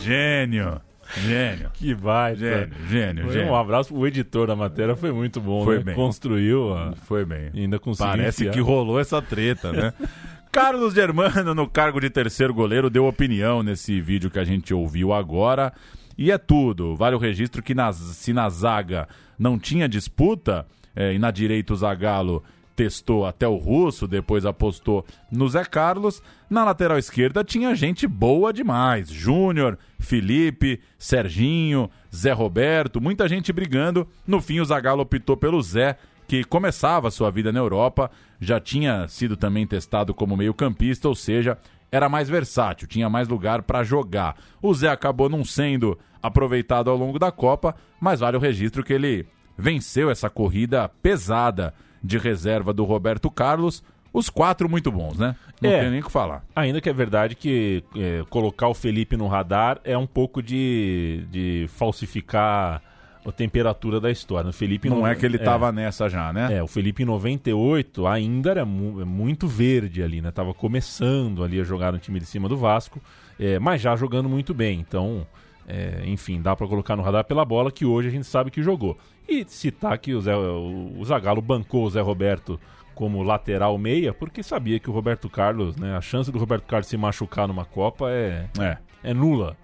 Gênio. Gênio. Que vai, Gênio, gênio, Foi gênio. Um abraço. O editor da matéria foi muito bom, Foi né? bem. Construiu. a- Foi bem. E ainda conseguiu Parece enfiar. que rolou essa treta, né? Carlos Germano, no cargo de terceiro goleiro, deu opinião nesse vídeo que a gente ouviu agora. E é tudo. Vale o registro que na- se na zaga não tinha disputa, eh, e na direita o Zagallo testou até o Russo, depois apostou no Zé Carlos. Na lateral esquerda tinha gente boa demais. Júnior, Felipe, Serginho, Zé Roberto, muita gente brigando. No fim, o Zagallo optou pelo Zé, que começava sua vida na Europa, já tinha sido também testado como meio-campista, ou seja, era mais versátil, tinha mais lugar para jogar. O Zé acabou não sendo aproveitado ao longo da Copa, mas vale o registro que ele venceu essa corrida pesada de reserva do Roberto Carlos. Os quatro muito bons, né? Não É. tem nem o que falar. Ainda que é verdade que é, colocar o Felipe no radar é um pouco de, de falsificar a temperatura da história. O Felipe Não no- é que ele tava nessa já, né? É, o Felipe em 98 ainda era mu- muito verde ali, né? Tava começando ali a jogar no time de cima do Vasco, é, mas já jogando muito bem. Então, é, enfim, dá pra colocar no radar pela bola que hoje a gente sabe que jogou. E citar que o, Zé, o, Zagallo bancou o Zé Roberto como lateral meia, porque sabia que o Roberto Carlos, né? A chance do Roberto Carlos se machucar numa Copa é, é. é nula.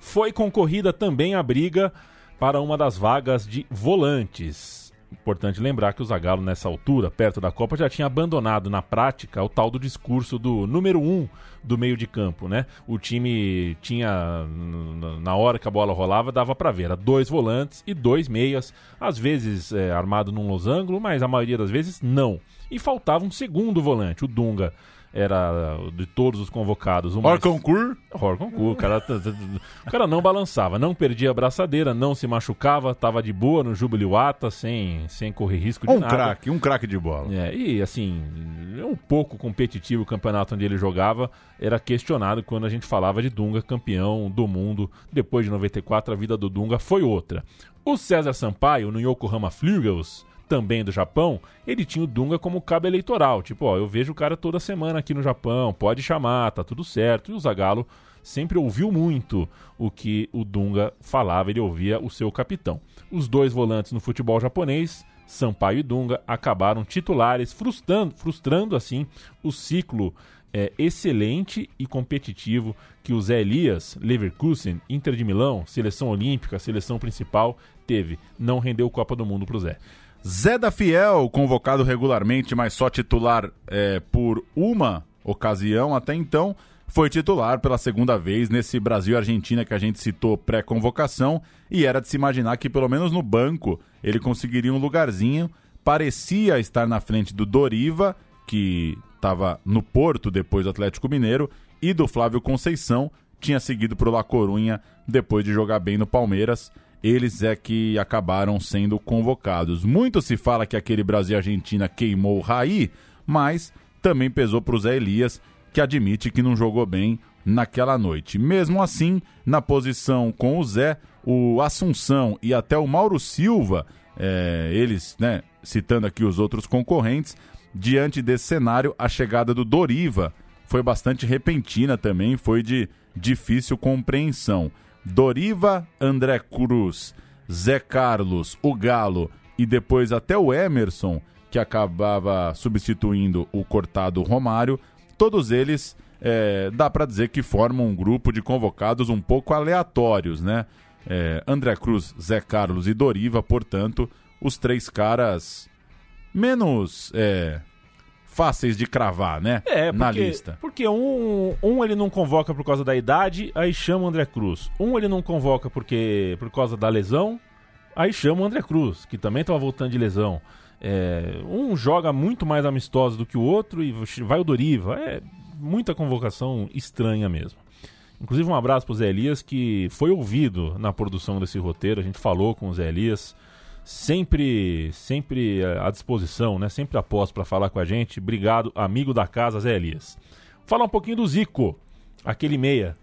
Foi concorrida também a briga para uma das vagas de volantes. Importante lembrar que o Zagallo, nessa altura, perto da Copa, já tinha abandonado na prática o tal do discurso do número um do meio de campo, né? O time tinha, na hora que a bola rolava, dava para ver. Era dois volantes e dois meias, às vezes é, armado num losango, mas a maioria das vezes não. E faltava um segundo volante, o Dunga era de todos os convocados o mais... Orconcourt? Orconcourt, o cara, o cara não balançava, não perdia a braçadeira, não se machucava, tava de boa no Jubiluata, sem, sem correr risco de Um nada. craque, um craque de bola. É, e assim, um pouco competitivo o campeonato onde ele jogava, era questionado quando a gente falava de Dunga campeão do mundo. Depois de 94, a vida do Dunga foi outra. O César Sampaio, no Yokohama Flugels, também do Japão, ele tinha o Dunga como cabo eleitoral. Tipo, ó, eu vejo o cara toda semana aqui no Japão, pode chamar, tá tudo certo. E o Zagallo sempre ouviu muito o que o Dunga falava, ele ouvia o seu capitão. Os dois volantes no futebol japonês, Sampaio e Dunga, acabaram titulares, frustrando, frustrando assim o ciclo é, excelente e competitivo que o Zé Elias, Leverkusen, Inter de Milão, seleção olímpica, seleção principal, teve. Não rendeu Copa do Mundo pro Zé. Zé da Fiel, convocado regularmente, mas só titular é, por uma ocasião até então, foi titular pela segunda vez nesse Brasil e Argentina que a gente citou pré-convocação e era de se imaginar que pelo menos no banco ele conseguiria um lugarzinho. Parecia estar na frente do Doriva, que estava no Porto depois do Atlético Mineiro, e do Flávio Conceição, tinha seguido para o La Corunha depois de jogar bem no Palmeiras. Eles é que acabaram sendo convocados. Muito se fala que aquele Brasil Argentina queimou o Raí, mas também pesou para o Zé Elias, que admite que não jogou bem naquela noite. Mesmo assim, na posição com o Zé, o Assunção e até o Mauro Silva, é, eles, né, citando aqui os outros concorrentes, diante desse cenário, a chegada do Doriva foi bastante repentina também, foi de difícil compreensão. Doriva, André Cruz, Zé Carlos, o Galo e depois até o Emerson, que acabava substituindo o cortado Romário, todos eles é, dá para dizer que formam um grupo de convocados um pouco aleatórios, né? É, André Cruz, Zé Carlos e Doriva, portanto, os três caras menos é, fáceis de cravar, né? É, porque, na lista. Porque um, um ele não convoca por causa da idade, aí chama o André Cruz. Um ele não convoca porque por causa da lesão, aí chama o André Cruz, que também estava voltando de lesão. É, um joga muito mais amistoso do que o outro e vai o Doriva. É muita convocação estranha mesmo. Inclusive um abraço pro Zé Elias, que foi ouvido na produção desse roteiro. A gente falou com o Zé Elias sempre sempre à disposição, né? Sempre após para falar com a gente. Obrigado, amigo da casa, Zé Elias. Falar um pouquinho do Zico, aquele meia.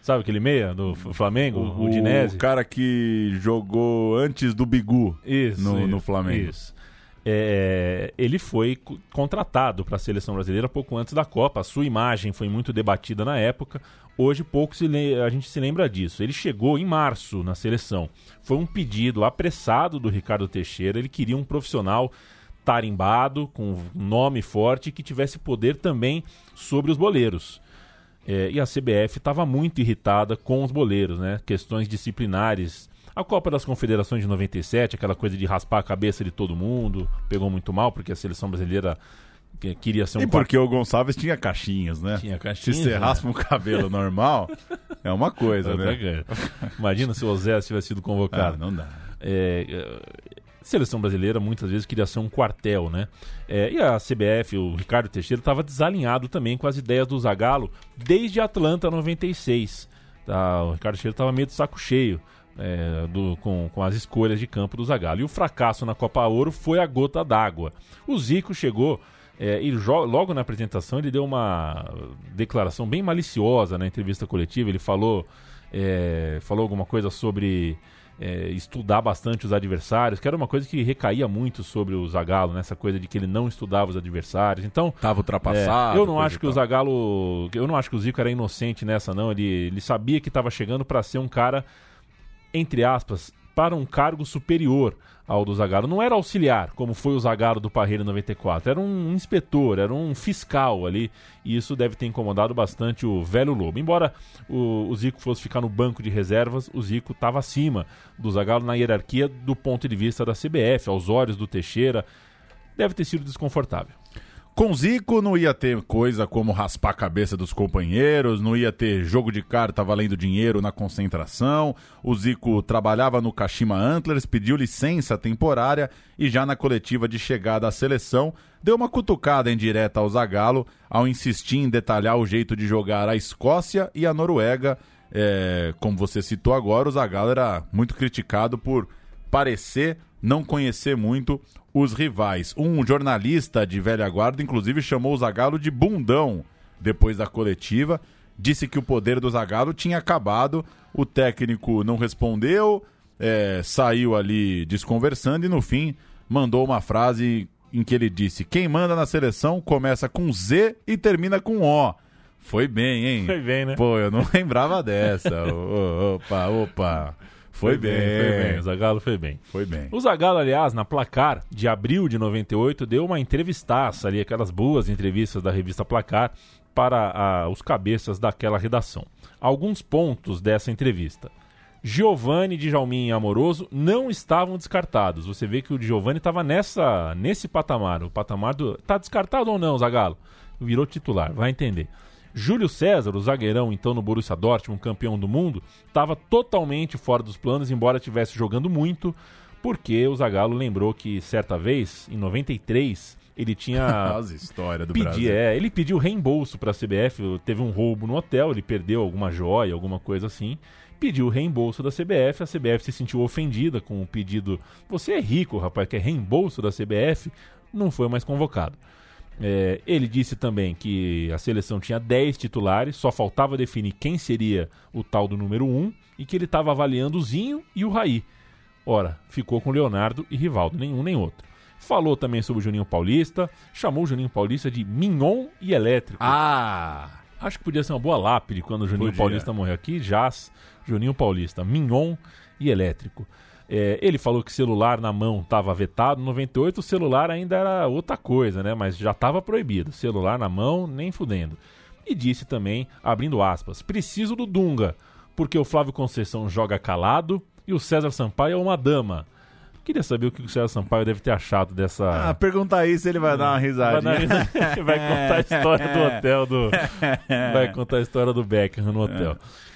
Sabe aquele meia do Flamengo, o, o Udinese? O cara que jogou antes do Bigu isso, no, isso, no Flamengo. Isso. É, ele foi contratado para a seleção brasileira pouco antes da Copa. A sua imagem foi muito debatida na época. Hoje pouco a gente se lembra disso. Ele chegou em março na seleção. Foi um pedido apressado do Ricardo Teixeira. Ele queria um profissional tarimbado, com nome forte, que tivesse poder também sobre os boleiros. É, e a CBF estava muito irritada com os boleiros, né? Questões disciplinares a Copa das Confederações de 97, aquela coisa de raspar a cabeça de todo mundo, pegou muito mal, porque a seleção brasileira queria ser um. E porque o Gonçalves tinha caixinhas, né? Tinha caixinhas. Se você né? raspa um cabelo normal, é uma coisa, né? Imagina se o Zé tivesse sido convocado. Ah, não dá. É, seleção brasileira muitas vezes queria ser um quartel, né? É, e a CBF, o Ricardo Teixeira, estava desalinhado também com as ideias do Zagallo desde Atlanta 96. Tá? O Ricardo Teixeira estava meio de saco cheio é, do, com, com as escolhas de campo do Zagallo. E o fracasso na Copa Ouro foi a gota d'água. O Zico chegou é, e logo na apresentação ele deu uma declaração bem maliciosa na entrevista coletiva. Ele falou, é, falou alguma coisa sobre é, estudar bastante os adversários, que era uma coisa que recaía muito sobre o Zagallo, nessa né? coisa de que ele não estudava os adversários. Então, tava ultrapassado. É, eu não acho que o Zagallo, eu não acho que o Zico era inocente nessa não, ele, ele sabia que estava chegando para ser um cara entre aspas, para um cargo superior ao do Zagallo. Não era auxiliar, como foi o Zagallo do Parreira 94. Era um inspetor, era um fiscal ali. E isso deve ter incomodado bastante o velho Lobo. Embora o, o Zico fosse ficar no banco de reservas, o Zico estava acima do Zagallo na hierarquia do ponto de vista da CBF, aos olhos do Teixeira. Deve ter sido desconfortável. Com Zico não ia ter coisa como raspar a cabeça dos companheiros, não ia ter jogo de carta valendo dinheiro na concentração. O Zico trabalhava no Kashima Antlers, pediu licença temporária e já na coletiva de chegada à seleção deu uma cutucada em direta ao Zagallo ao insistir em detalhar o jeito de jogar a Escócia e a Noruega. É, como você citou agora, o Zagallo era muito criticado por parecer não conhecer muito os rivais. Um jornalista de velha guarda, inclusive, chamou o Zagallo de bundão depois da coletiva. Disse que o poder do Zagallo tinha acabado. O técnico não respondeu, é, saiu ali desconversando e no fim mandou uma frase em que ele disse: Quem manda na seleção começa com Z e termina com O. Foi bem, hein? Foi bem, né? Pô, eu não lembrava dessa. opa, opa. Foi, foi bem, bem, foi bem. O Zagallo foi bem. Foi bem. O Zagallo, aliás, na Placar de abril de 98, deu uma entrevistaça ali, aquelas boas entrevistas da revista Placar para a, os cabeças daquela redação. Alguns pontos dessa entrevista. Giovanni, Djalmin e Amoroso não estavam descartados. Você vê que o Giovanni estava nessa nesse patamar, o patamar do tá descartado ou não, Zagallo? Virou titular, vai entender. Júlio César, o zagueirão então no Borussia Dortmund, campeão do mundo, estava totalmente fora dos planos, embora estivesse jogando muito, porque o Zagallo lembrou que certa vez, em 93, ele tinha As histórias do Pedi- Brasil. é, ele pediu reembolso para a CBF, teve um roubo no hotel, ele perdeu alguma joia, alguma coisa assim. Pediu reembolso da CBF, a CBF se sentiu ofendida com o pedido. Você é rico, rapaz, quer reembolso da CBF? Não foi mais convocado. É, ele disse também que a seleção tinha 10 titulares, só faltava definir quem seria o tal do número 1 e que ele estava avaliando o Zinho e o Raí. Ora, ficou com Leonardo e Rivaldo, nenhum nem outro. Falou também sobre o Juninho Paulista, chamou o Juninho Paulista de Mignon e Elétrico. Ah! Acho que podia ser uma boa lápide quando o Juninho Podia. Paulista morreu aqui. Jazz, Juninho Paulista, Mignon e Elétrico. É, ele falou que celular na mão estava vetado. Em 98 o celular ainda era outra coisa, né? Mas já estava proibido. Celular na mão, nem fudendo. E disse também, abrindo aspas, preciso do Dunga, porque o Flávio Conceição joga calado e o César Sampaio é uma dama. Queria saber o que o César Sampaio deve ter achado dessa. Ah, pergunta aí se ele vai dar uma risadinha. Vai, risada. Vai contar a história do hotel do. Vai contar a história do Beckham no hotel. É,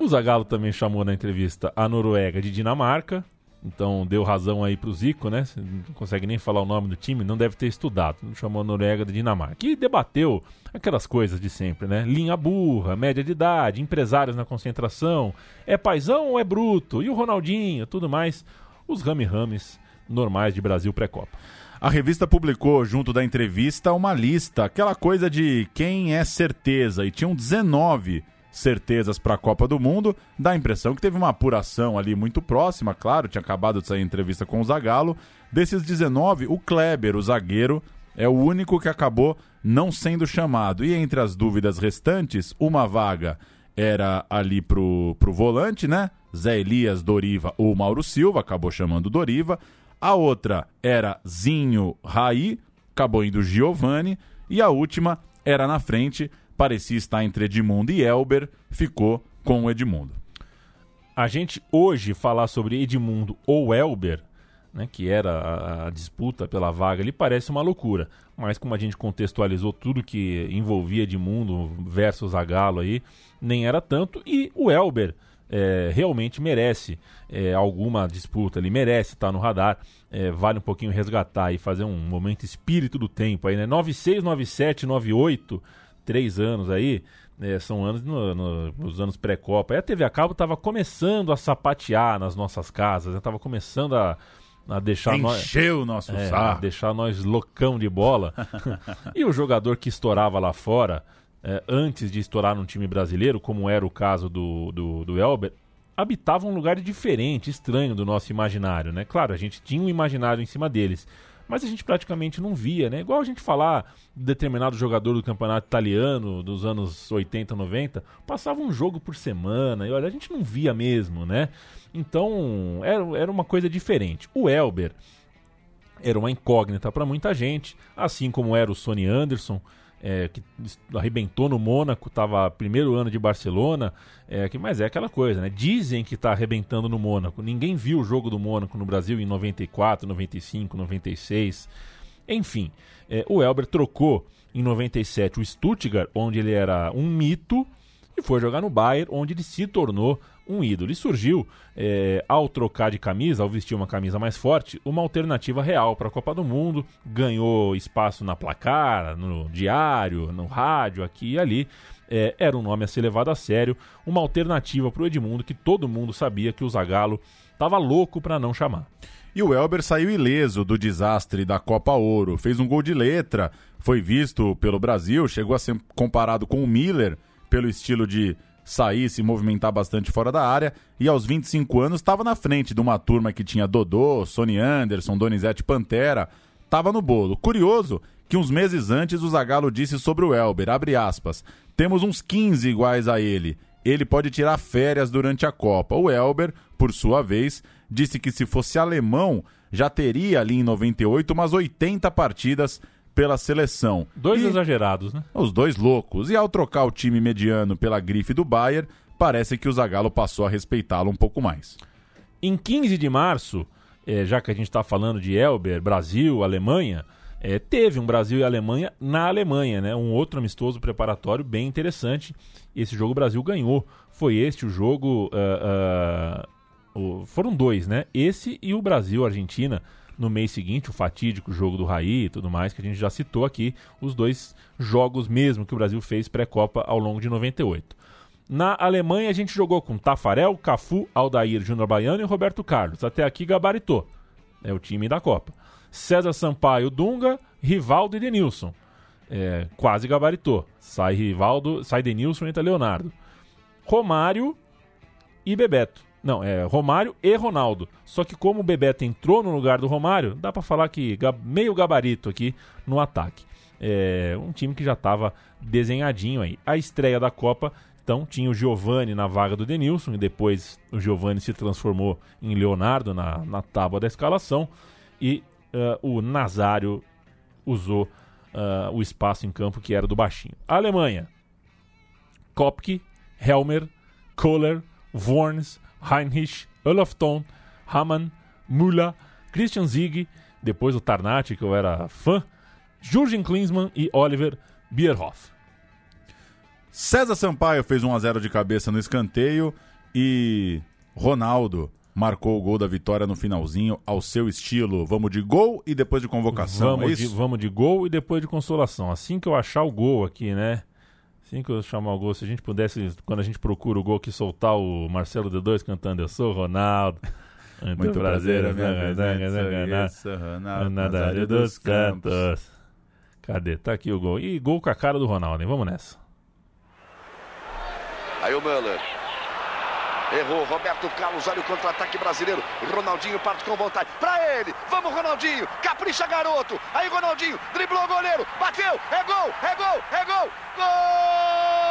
o Zagallo também chamou na entrevista a Noruega de Dinamarca. Então deu razão aí pro Zico, né? Não consegue nem falar o nome do time, não deve ter estudado. Chamou a Noruega de Dinamarca. E debateu aquelas coisas de sempre, né? Linha burra, média de idade, empresários na concentração. É paizão ou é bruto? E o Ronaldinho, tudo mais. Os rame-rames normais de Brasil pré-copa. A revista publicou, junto da entrevista, uma lista, aquela coisa de quem é certeza, e tinham 19 certezas para a Copa do Mundo. Dá a impressão que teve uma apuração ali muito próxima, claro, tinha acabado de sair entrevista com o Zagallo. Desses 19, o Kleber, o zagueiro, é o único que acabou não sendo chamado. E entre as dúvidas restantes, uma vaga era ali pro, pro volante, né? Zé Elias, Doriva ou Mauro Silva, acabou chamando Doriva. A outra era Zinho Raí, acabou indo Giovani. E a última era na frente, parecia estar entre Edmundo e Elber, ficou com o Edmundo. a gente hoje falar sobre Edmundo ou Elber, né, que era a, a disputa pela vaga, ele parece uma loucura. Mas como a gente contextualizou tudo que envolvia Edmundo versus Zagallo aí, nem era tanto. E o Elber é, realmente merece é, alguma disputa, ele merece estar no radar. É, vale um pouquinho resgatar e fazer um momento espírito do tempo aí, né? 96, 97, 98, três anos aí. É, são anos no, no- nos anos pré-copa. Aí a TV a cabo estava começando a sapatear nas nossas casas, estava começando a, a deixar Encher nós o nosso é, saco. deixar nós loucão de bola. e o jogador que estourava lá fora, é, antes de estourar num time brasileiro, como era o caso do, do, do Elber, habitava um lugar diferente, estranho do nosso imaginário, né? Claro, a gente tinha um imaginário em cima deles, mas a gente praticamente não via, né? Igual a gente falar de determinado jogador do campeonato italiano dos anos 80, 90, passava um jogo por semana, e olha, a gente não via mesmo, né? Então, era, era uma coisa diferente. O Elber era uma incógnita para muita gente, assim como era o Sony Anderson, é, que arrebentou no Mônaco, estava primeiro ano de Barcelona, é, que, mas é aquela coisa, né? Dizem que está arrebentando no Mônaco. Ninguém viu o jogo do Mônaco no Brasil em 94, 95, 96. Enfim, é, o Elber trocou em 97 o Stuttgart, onde ele era um mito, e foi jogar no Bayern, onde ele se tornou um ídolo. E surgiu, é, ao trocar de camisa, ao vestir uma camisa mais forte, uma alternativa real para a Copa do Mundo. Ganhou espaço na placar, no diário, no rádio, aqui e ali. É, era um nome a ser levado a sério, uma alternativa para o Edmundo que todo mundo sabia que o Zagallo estava louco para não chamar. E o Elber saiu ileso do desastre da Copa Ouro. Fez um gol de letra, foi visto pelo Brasil, chegou a ser comparado com o Miller pelo estilo de sair, se movimentar bastante fora da área. E aos 25 anos estava na frente de uma turma que tinha Dodô, Sony Anderson, Donizete Pantera. Estava no bolo. Curioso que uns meses antes o Zagallo disse sobre o Elber, abre aspas, temos uns 15 iguais a ele. Ele pode tirar férias durante a Copa. O Elber, por sua vez, disse que se fosse alemão, já teria ali em 98 umas 80 partidas pela seleção. Dois E- exagerados, né? Os dois loucos. E ao trocar o time mediano pela grife do Bayern, parece que o Zagallo passou a respeitá-lo um pouco mais. Em 15 de março, eh, já que a gente está falando de Elber, Brasil, Alemanha, é, teve um Brasil e Alemanha na Alemanha, né? Um outro amistoso preparatório bem interessante. Esse jogo o Brasil ganhou. Foi este o jogo. ah, ah, o- foram dois, né? Esse e o Brasil-Argentina no mês seguinte, o fatídico jogo do Raí e tudo mais, que a gente já citou aqui, os dois jogos mesmo que o Brasil fez pré-Copa ao longo de 98. Na Alemanha a gente jogou com Tafarel, Cafu, Aldair, Júnior Baiano e Roberto Carlos. Até aqui gabaritou. É o time da Copa. César Sampaio, Dunga, Rivaldo e Denilson. É, quase gabaritou. Sai Rivaldo, sai Denilson e entra Leonardo. Romário e Bebeto. Não, é Romário e Ronaldo. Só que como o Bebeto entrou no lugar do Romário, dá pra falar que meio gabarito aqui no ataque. É um time que já estava desenhadinho aí. A estreia da Copa, então tinha o Giovani na vaga do Denilson e depois o Giovani se transformou em Leonardo na, na tábua da escalação e ah, o Nazário usou ah, o espaço em campo que era do baixinho. A Alemanha, Kopke, Helmer, Kohler, Worns, Heinrich, Olafton, Hamann, Müller, Christian Zieg, depois o Tarnat, que eu era fã, Jürgen Klinsmann e Oliver Bierhoff. César Sampaio fez 1 a 0 de cabeça no escanteio e Ronaldo marcou o gol da vitória no finalzinho ao seu estilo. Vamos de gol e depois de convocação, é Vamos de, isso? vamos de gol e depois de consolação. Assim que eu achar o gol aqui, né? Assim que eu chamar o gol, se a gente pudesse, quando a gente procura o gol, que soltar o Marcelo D2 cantando Eu sou Ronaldo. Muito, Muito prazer, prazer, minha Ronaldo Nadário dos Campos. Cantos. Cadê? Tá aqui o gol. E gol com a cara do Ronaldo, hein? Vamos nessa. Aí o Müller. Errou, Roberto Carlos, olha o contra-ataque brasileiro. Ronaldinho parte com vontade. Pra ele, vamos Ronaldinho, capricha garoto. Aí Ronaldinho, driblou o goleiro, bateu, é gol, é gol, é gol. Gol!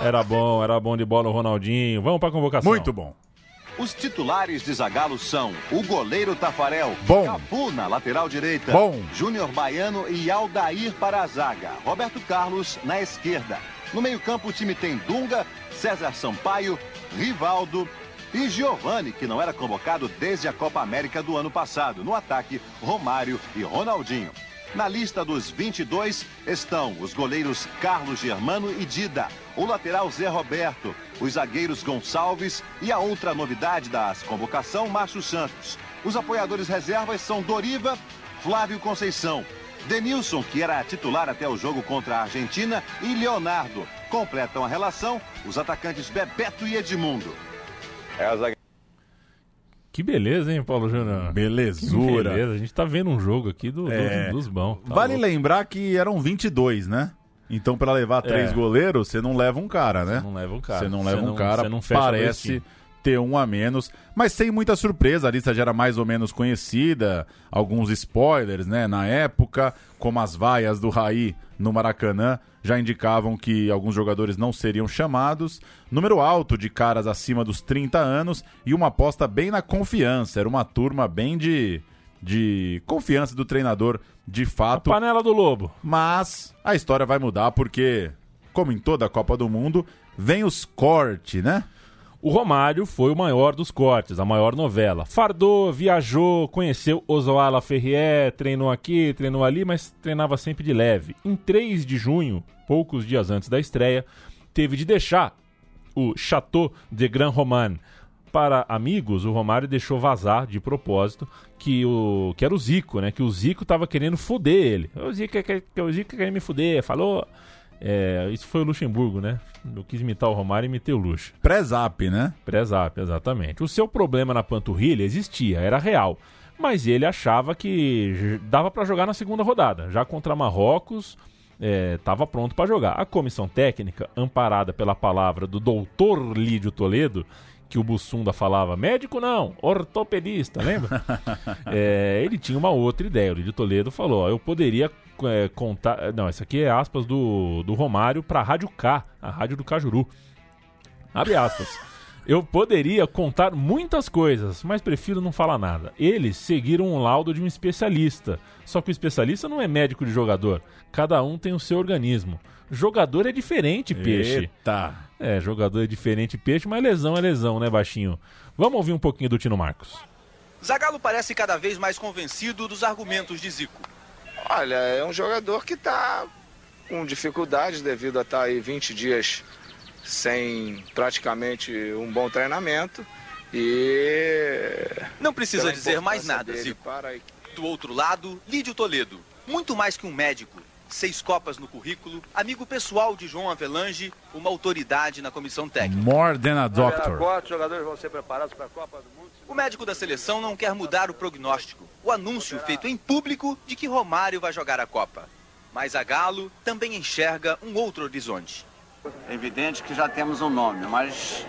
Era bom, era bom de bola o Ronaldinho. Vamos pra convocação. Muito bom. Os titulares de Zagallo são o goleiro Tafarel, Bom. Cafu na lateral direita, Bom. Júnior Baiano e Aldair para a zaga, Roberto Carlos na esquerda. No meio-campo o time tem Dunga, César Sampaio, Rivaldo e Giovani, que não era convocado desde a Copa América do ano passado. No ataque, Romário e Ronaldinho. Na lista dos 22 estão os goleiros Carlos Germano e Dida, o lateral Zé Roberto, os zagueiros Gonçalves e a outra novidade da convocação, Márcio Santos. Os apoiadores reservas são Doriva, Flávio Conceição, Denilson, que era titular até o jogo contra a Argentina, e Leonardo. Completam a relação os atacantes Bebeto e Edmundo. É. Que beleza, hein, Paulo Júnior? Belezura. Que beleza. A gente tá vendo um jogo aqui do, do- É. dos bons. Tá vale louco. lembrar que eram 22, né? Então, pra levar três É. goleiros, você não leva um cara, né? Você não leva um cara. Você não leva um cara, não parece ter um a menos, mas sem muita surpresa. A lista já era mais ou menos conhecida, alguns spoilers, né? Na época, como as vaias do Raí no Maracanã já indicavam que alguns jogadores não seriam chamados. Número alto de caras acima dos 30 anos e uma aposta bem na confiança. Era uma turma bem de, de confiança do treinador, de fato. Panela do Lobo. Mas a história vai mudar porque, como em toda a Copa do Mundo, vem os cortes, né? O Romário foi o maior dos cortes, a maior novela. Fardou, viajou, conheceu Oswala Ferrier, treinou aqui, treinou ali, mas treinava sempre de leve. Em 3 de junho, poucos dias antes da estreia, teve de deixar o Chateau de Grand Roman. Para amigos, o Romário deixou vazar de propósito que, o, que era o Zico, né? Que o Zico tava querendo foder ele. O Zico, quer- o Zico quer me foder, falou. É, isso foi o Luxemburgo, né? Eu quis imitar o Romário e imitei o Luxo. Pré-zap, né? Pré-zap, exatamente. O seu problema na panturrilha existia, era real. Mas ele achava que dava pra jogar na segunda rodada. Já contra Marrocos, estava pronto pra jogar. A comissão técnica, amparada pela palavra do doutor Lídio Toledo, que o Bussunda falava, médico não, ortopedista, lembra? É, ele tinha uma outra ideia. O Lídio Toledo falou: ó, eu poderia é, contar. Não, isso aqui é aspas do, do Romário para a Rádio K, a rádio do Cajuru. Abre aspas. Eu poderia contar muitas coisas, mas prefiro não falar nada. Eles seguiram um laudo de um especialista. Só que o especialista não é médico de jogador. Cada um tem o seu organismo. Jogador é diferente, peixe. Eita. É, jogador é diferente, peixe, mas lesão é lesão, né, baixinho? Vamos ouvir um pouquinho do Tino Marcos. Zagallo parece cada vez mais convencido dos argumentos de Zico. Olha, é um jogador que está com dificuldades devido a estar aí 20 dias sem praticamente um bom treinamento e Não precisa dizer mais nada, Zico. para Do outro lado, Lídio Toledo. Muito mais que um médico. Seis copas no currículo, amigo pessoal de João Avelange, uma autoridade na comissão técnica. More than a doctor. Quatro jogadores vão ser preparados para a Copa do Mundo. O médico da seleção não quer mudar o prognóstico, o anúncio feito em público de que Romário vai jogar a Copa. Mas a Galo também enxerga um outro horizonte. É evidente que já temos um nome, mas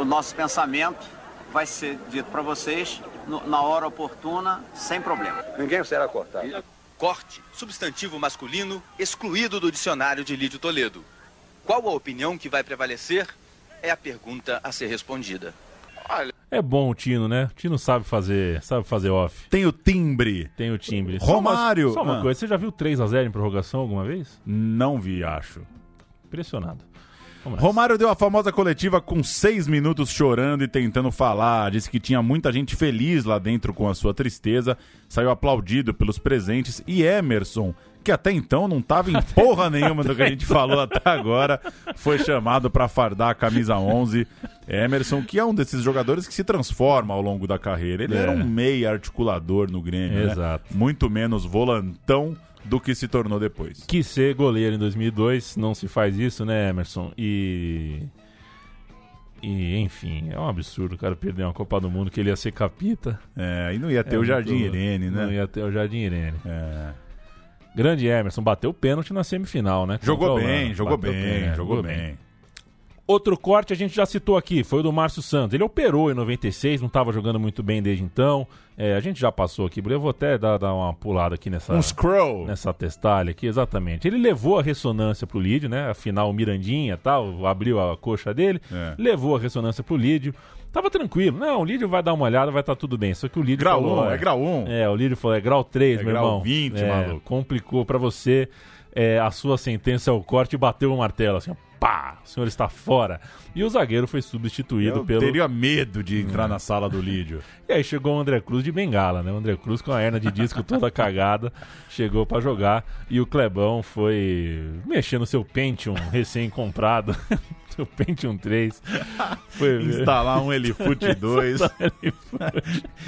o, nosso pensamento vai ser dito para vocês na hora oportuna, sem problema. Ninguém será cortado. Corte, substantivo masculino, excluído do dicionário de Lídio Toledo. Qual a opinião que vai prevalecer? É a pergunta a ser respondida. É bom o Tino, né? O Tino sabe fazer, sabe fazer off. Tem o timbre. Tem o timbre. Romário. Só uma, só uma Ah. coisa, você já viu 3x0 em prorrogação alguma vez? Não vi, acho. Impressionado. Romário deu a famosa coletiva com seis minutos chorando e tentando falar. Disse que tinha muita gente feliz lá dentro com a sua tristeza. Saiu aplaudido pelos presentes. E Emerson, que até então não tava em porra nenhuma do que a gente falou até agora, foi chamado para fardar a camisa 11. Emerson, que é um desses jogadores que se transforma ao longo da carreira. Ele É. era um meia articulador no Grêmio, né? Exato. Muito menos volantão do que se tornou depois. Quis ser goleiro em 2002, não se faz isso, né, Emerson? E. E, enfim, é um absurdo o cara perder uma Copa do Mundo que ele ia ser capita. É, e não ia ter É o Jardim muito- Irene, né? Não ia ter o Jardim Irene. É. Grande Emerson, bateu o pênalti na semifinal, né? Jogou bem, jogou Bateu bem, jogou bem. Outro corte a gente já citou aqui, foi o do Márcio Santos. Ele operou em 96, não estava jogando muito bem desde então. É, a gente já passou aqui, eu vou até dar, dar uma pulada aqui nessa, Um scroll. nessa testalha aqui, exatamente. Ele levou a ressonância pro Lídio, né? Afinal, o Mirandinha tal, abriu a coxa dele, É. levou a ressonância pro Lídio. Tava tranquilo. Não, o Lídio vai dar uma olhada, vai estar tudo bem. Só que o Lídio Grau falou... um, é grau um. É, o Lídio falou, é grau 3, É meu grau irmão. 20, É, maluco. Complicou pra você. É, a sua sentença é o corte e bateu o martelo, assim, ó, pá, o senhor está fora. E o zagueiro foi substituído Eu pelo... teria medo de entrar na sala do Lídio. E aí chegou o André Cruz de bengala, né? O André Cruz com a hernia de disco toda cagada, chegou pra jogar e o Clebão foi mexer no seu Pentium recém-comprado, seu Pentium 3. Foi Instalar um Elifute 2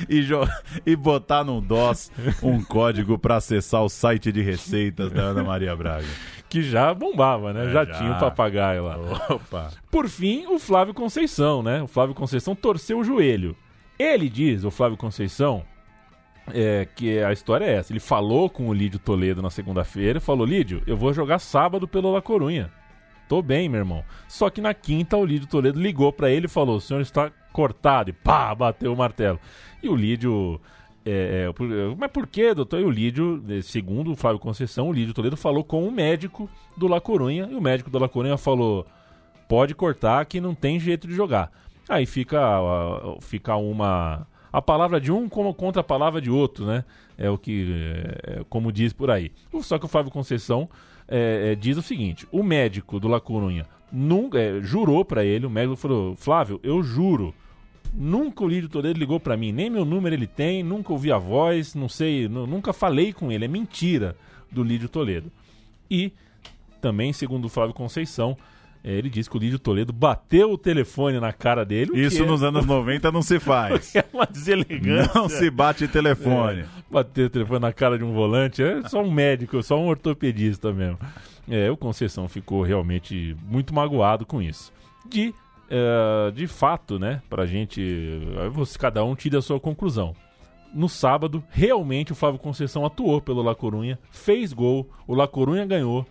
e, jo- e botar no DOS um código pra acessar o site de receitas da Ana Maria Braga. Que já bombava, né? É, já, já. tinha o papagaio lá. Opa. Por fim, o Flávio Conceição, né? O Flávio Conceição torceu o joelho. Ele diz, o Flávio Conceição, é, que a história é essa. Ele falou com o Lídio Toledo na segunda-feira e falou: Lídio, eu vou jogar sábado pelo La Corunha. Tô bem, meu irmão. Só que na quinta o Lídio Toledo ligou pra ele e falou: o senhor está cortado. E pá, bateu o martelo. E o Lídio. É, é, mas por que, doutor? E o Lídio, segundo o Flávio Conceição, o Lídio Toledo falou com o médico do La Corunha. E o médico do La Corunha falou: pode cortar que não tem jeito de jogar. Aí fica, fica uma. A palavra de um como contra a palavra de outro, né? É o que. é, como diz por aí. Só que o Flávio Conceição é, é, diz o seguinte: o médico do La Corunha nunca, é, jurou pra ele, o médico falou: Flávio, eu juro. Nunca o Lídio Toledo ligou pra mim, nem meu número ele tem, nunca ouvi a voz, não sei, nu- nunca falei com ele, é mentira do Lídio Toledo. E também, segundo o Flávio Conceição, eh, ele disse que o Lídio Toledo bateu o telefone na cara dele. que Isso é- nos anos 90 não se faz. É uma deselegância. Não se bate telefone. É, bater o telefone na cara de um volante é só um médico, só um ortopedista mesmo. É, o Conceição ficou realmente muito magoado com isso. De, eh, de fato, né, pra gente, você, cada um tira a sua conclusão. No sábado, realmente o Flávio Conceição atuou pelo La Corunha, fez gol, o La Corunha ganhou.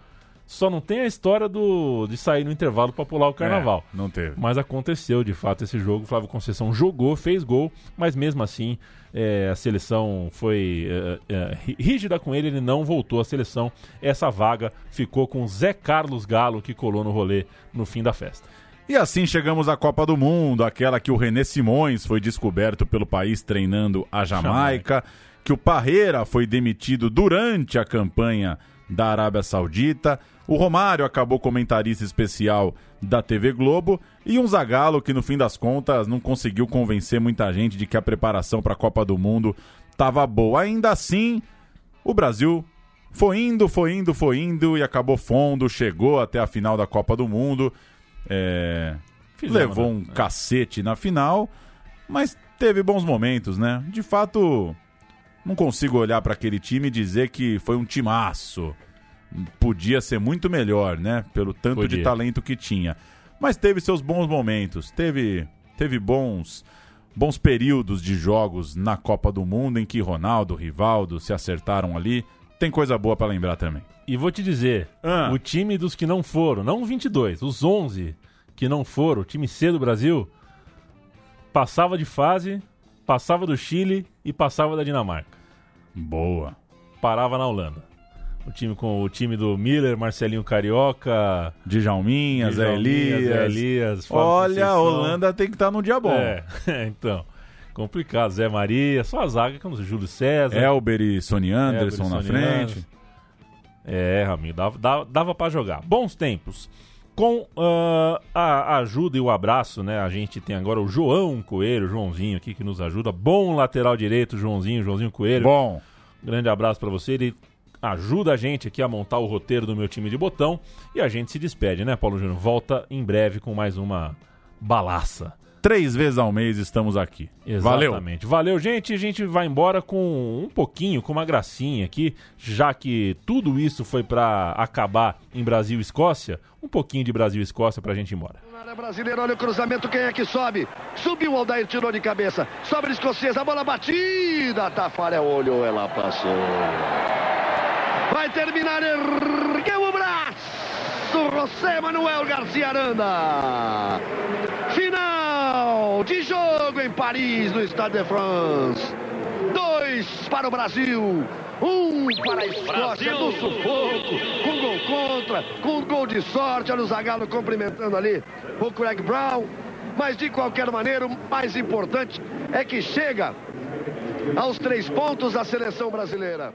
Só não tem a história do, de sair no intervalo pra pular o carnaval. É, não teve. Mas aconteceu de fato esse jogo. O Flávio Conceição jogou, fez gol, mas mesmo assim é, a seleção foi é, é, rí- rígida com ele, ele não voltou à seleção. Essa vaga ficou com o Zé Carlos Galo, que colou no rolê no fim da festa. E assim chegamos à Copa do Mundo, aquela que o René Simões foi descoberto pelo país treinando a Jamaica, que o Parreira foi demitido durante a campanha da Arábia Saudita, o Romário acabou comentarista especial da TV Globo e um Zagallo que no fim das contas não conseguiu convencer muita gente de que a preparação para a Copa do Mundo estava boa. Ainda assim, o Brasil foi indo, foi indo, foi indo e acabou fundo, chegou até a final da Copa do Mundo. É, levou né? um cacete na final, mas teve bons momentos, né? De fato, não consigo olhar para aquele time e dizer que foi um timaço. Podia ser muito melhor, né? Pelo tanto de Podia. talento que tinha. Mas teve seus bons momentos, teve, teve bons, bons períodos de jogos na Copa do Mundo em que Ronaldo, Rivaldo se acertaram ali. Tem coisa boa para lembrar também. E vou te dizer, Ah. o time dos que não foram, não 22, os 11 que não foram, o time C do Brasil, passava de fase, passava do Chile e passava da Dinamarca. Boa. Parava na Holanda. O time com o time do Miller, Marcelinho Carioca, Djalminha, Zé Elias. Zé Elias Olha, a. Holanda tem que estar num dia bom. É, então. Complicado. Zé Maria, só a zaga que é o Júlio César. Elber e Sony Anderson Elber na e Sony frente. Anderson. É, amigo, dava, dava, dava para jogar. Bons tempos. Com ah, a ajuda e o abraço, né? A gente tem agora o João Coelho, Joãozinho aqui que nos ajuda. Bom lateral direito, Joãozinho, Joãozinho Coelho. Bom. Grande abraço para você. Ele ajuda a gente aqui a montar o roteiro do meu time de botão. E a gente se despede, né, Paulo Júnior? Volta em breve com mais uma balaça. Três vezes ao mês estamos aqui. Valeu. Exatamente. Valeu, gente. A gente vai embora com um pouquinho, com uma gracinha aqui, já que tudo isso foi pra acabar em Brasil e Escócia. Um pouquinho de Brasil e Escócia pra gente ir embora. área brasileira, olha o cruzamento, quem é que sobe? Subiu o Aldair, tirou de cabeça. Sobra escocesa, a bola batida. Tafarel olhou, ela passou. Vai terminar, ergueu o braço. José Manuel Garcia Aranda. Final de jogo em Paris, no Stade de France. Dois para o Brasil. Um para a Escócia do sufoco, com gol contra, com gol de sorte. Olha o Zagallo cumprimentando ali o Craig Brown. Mas de qualquer maneira, o mais importante é que chega aos três pontos a seleção brasileira.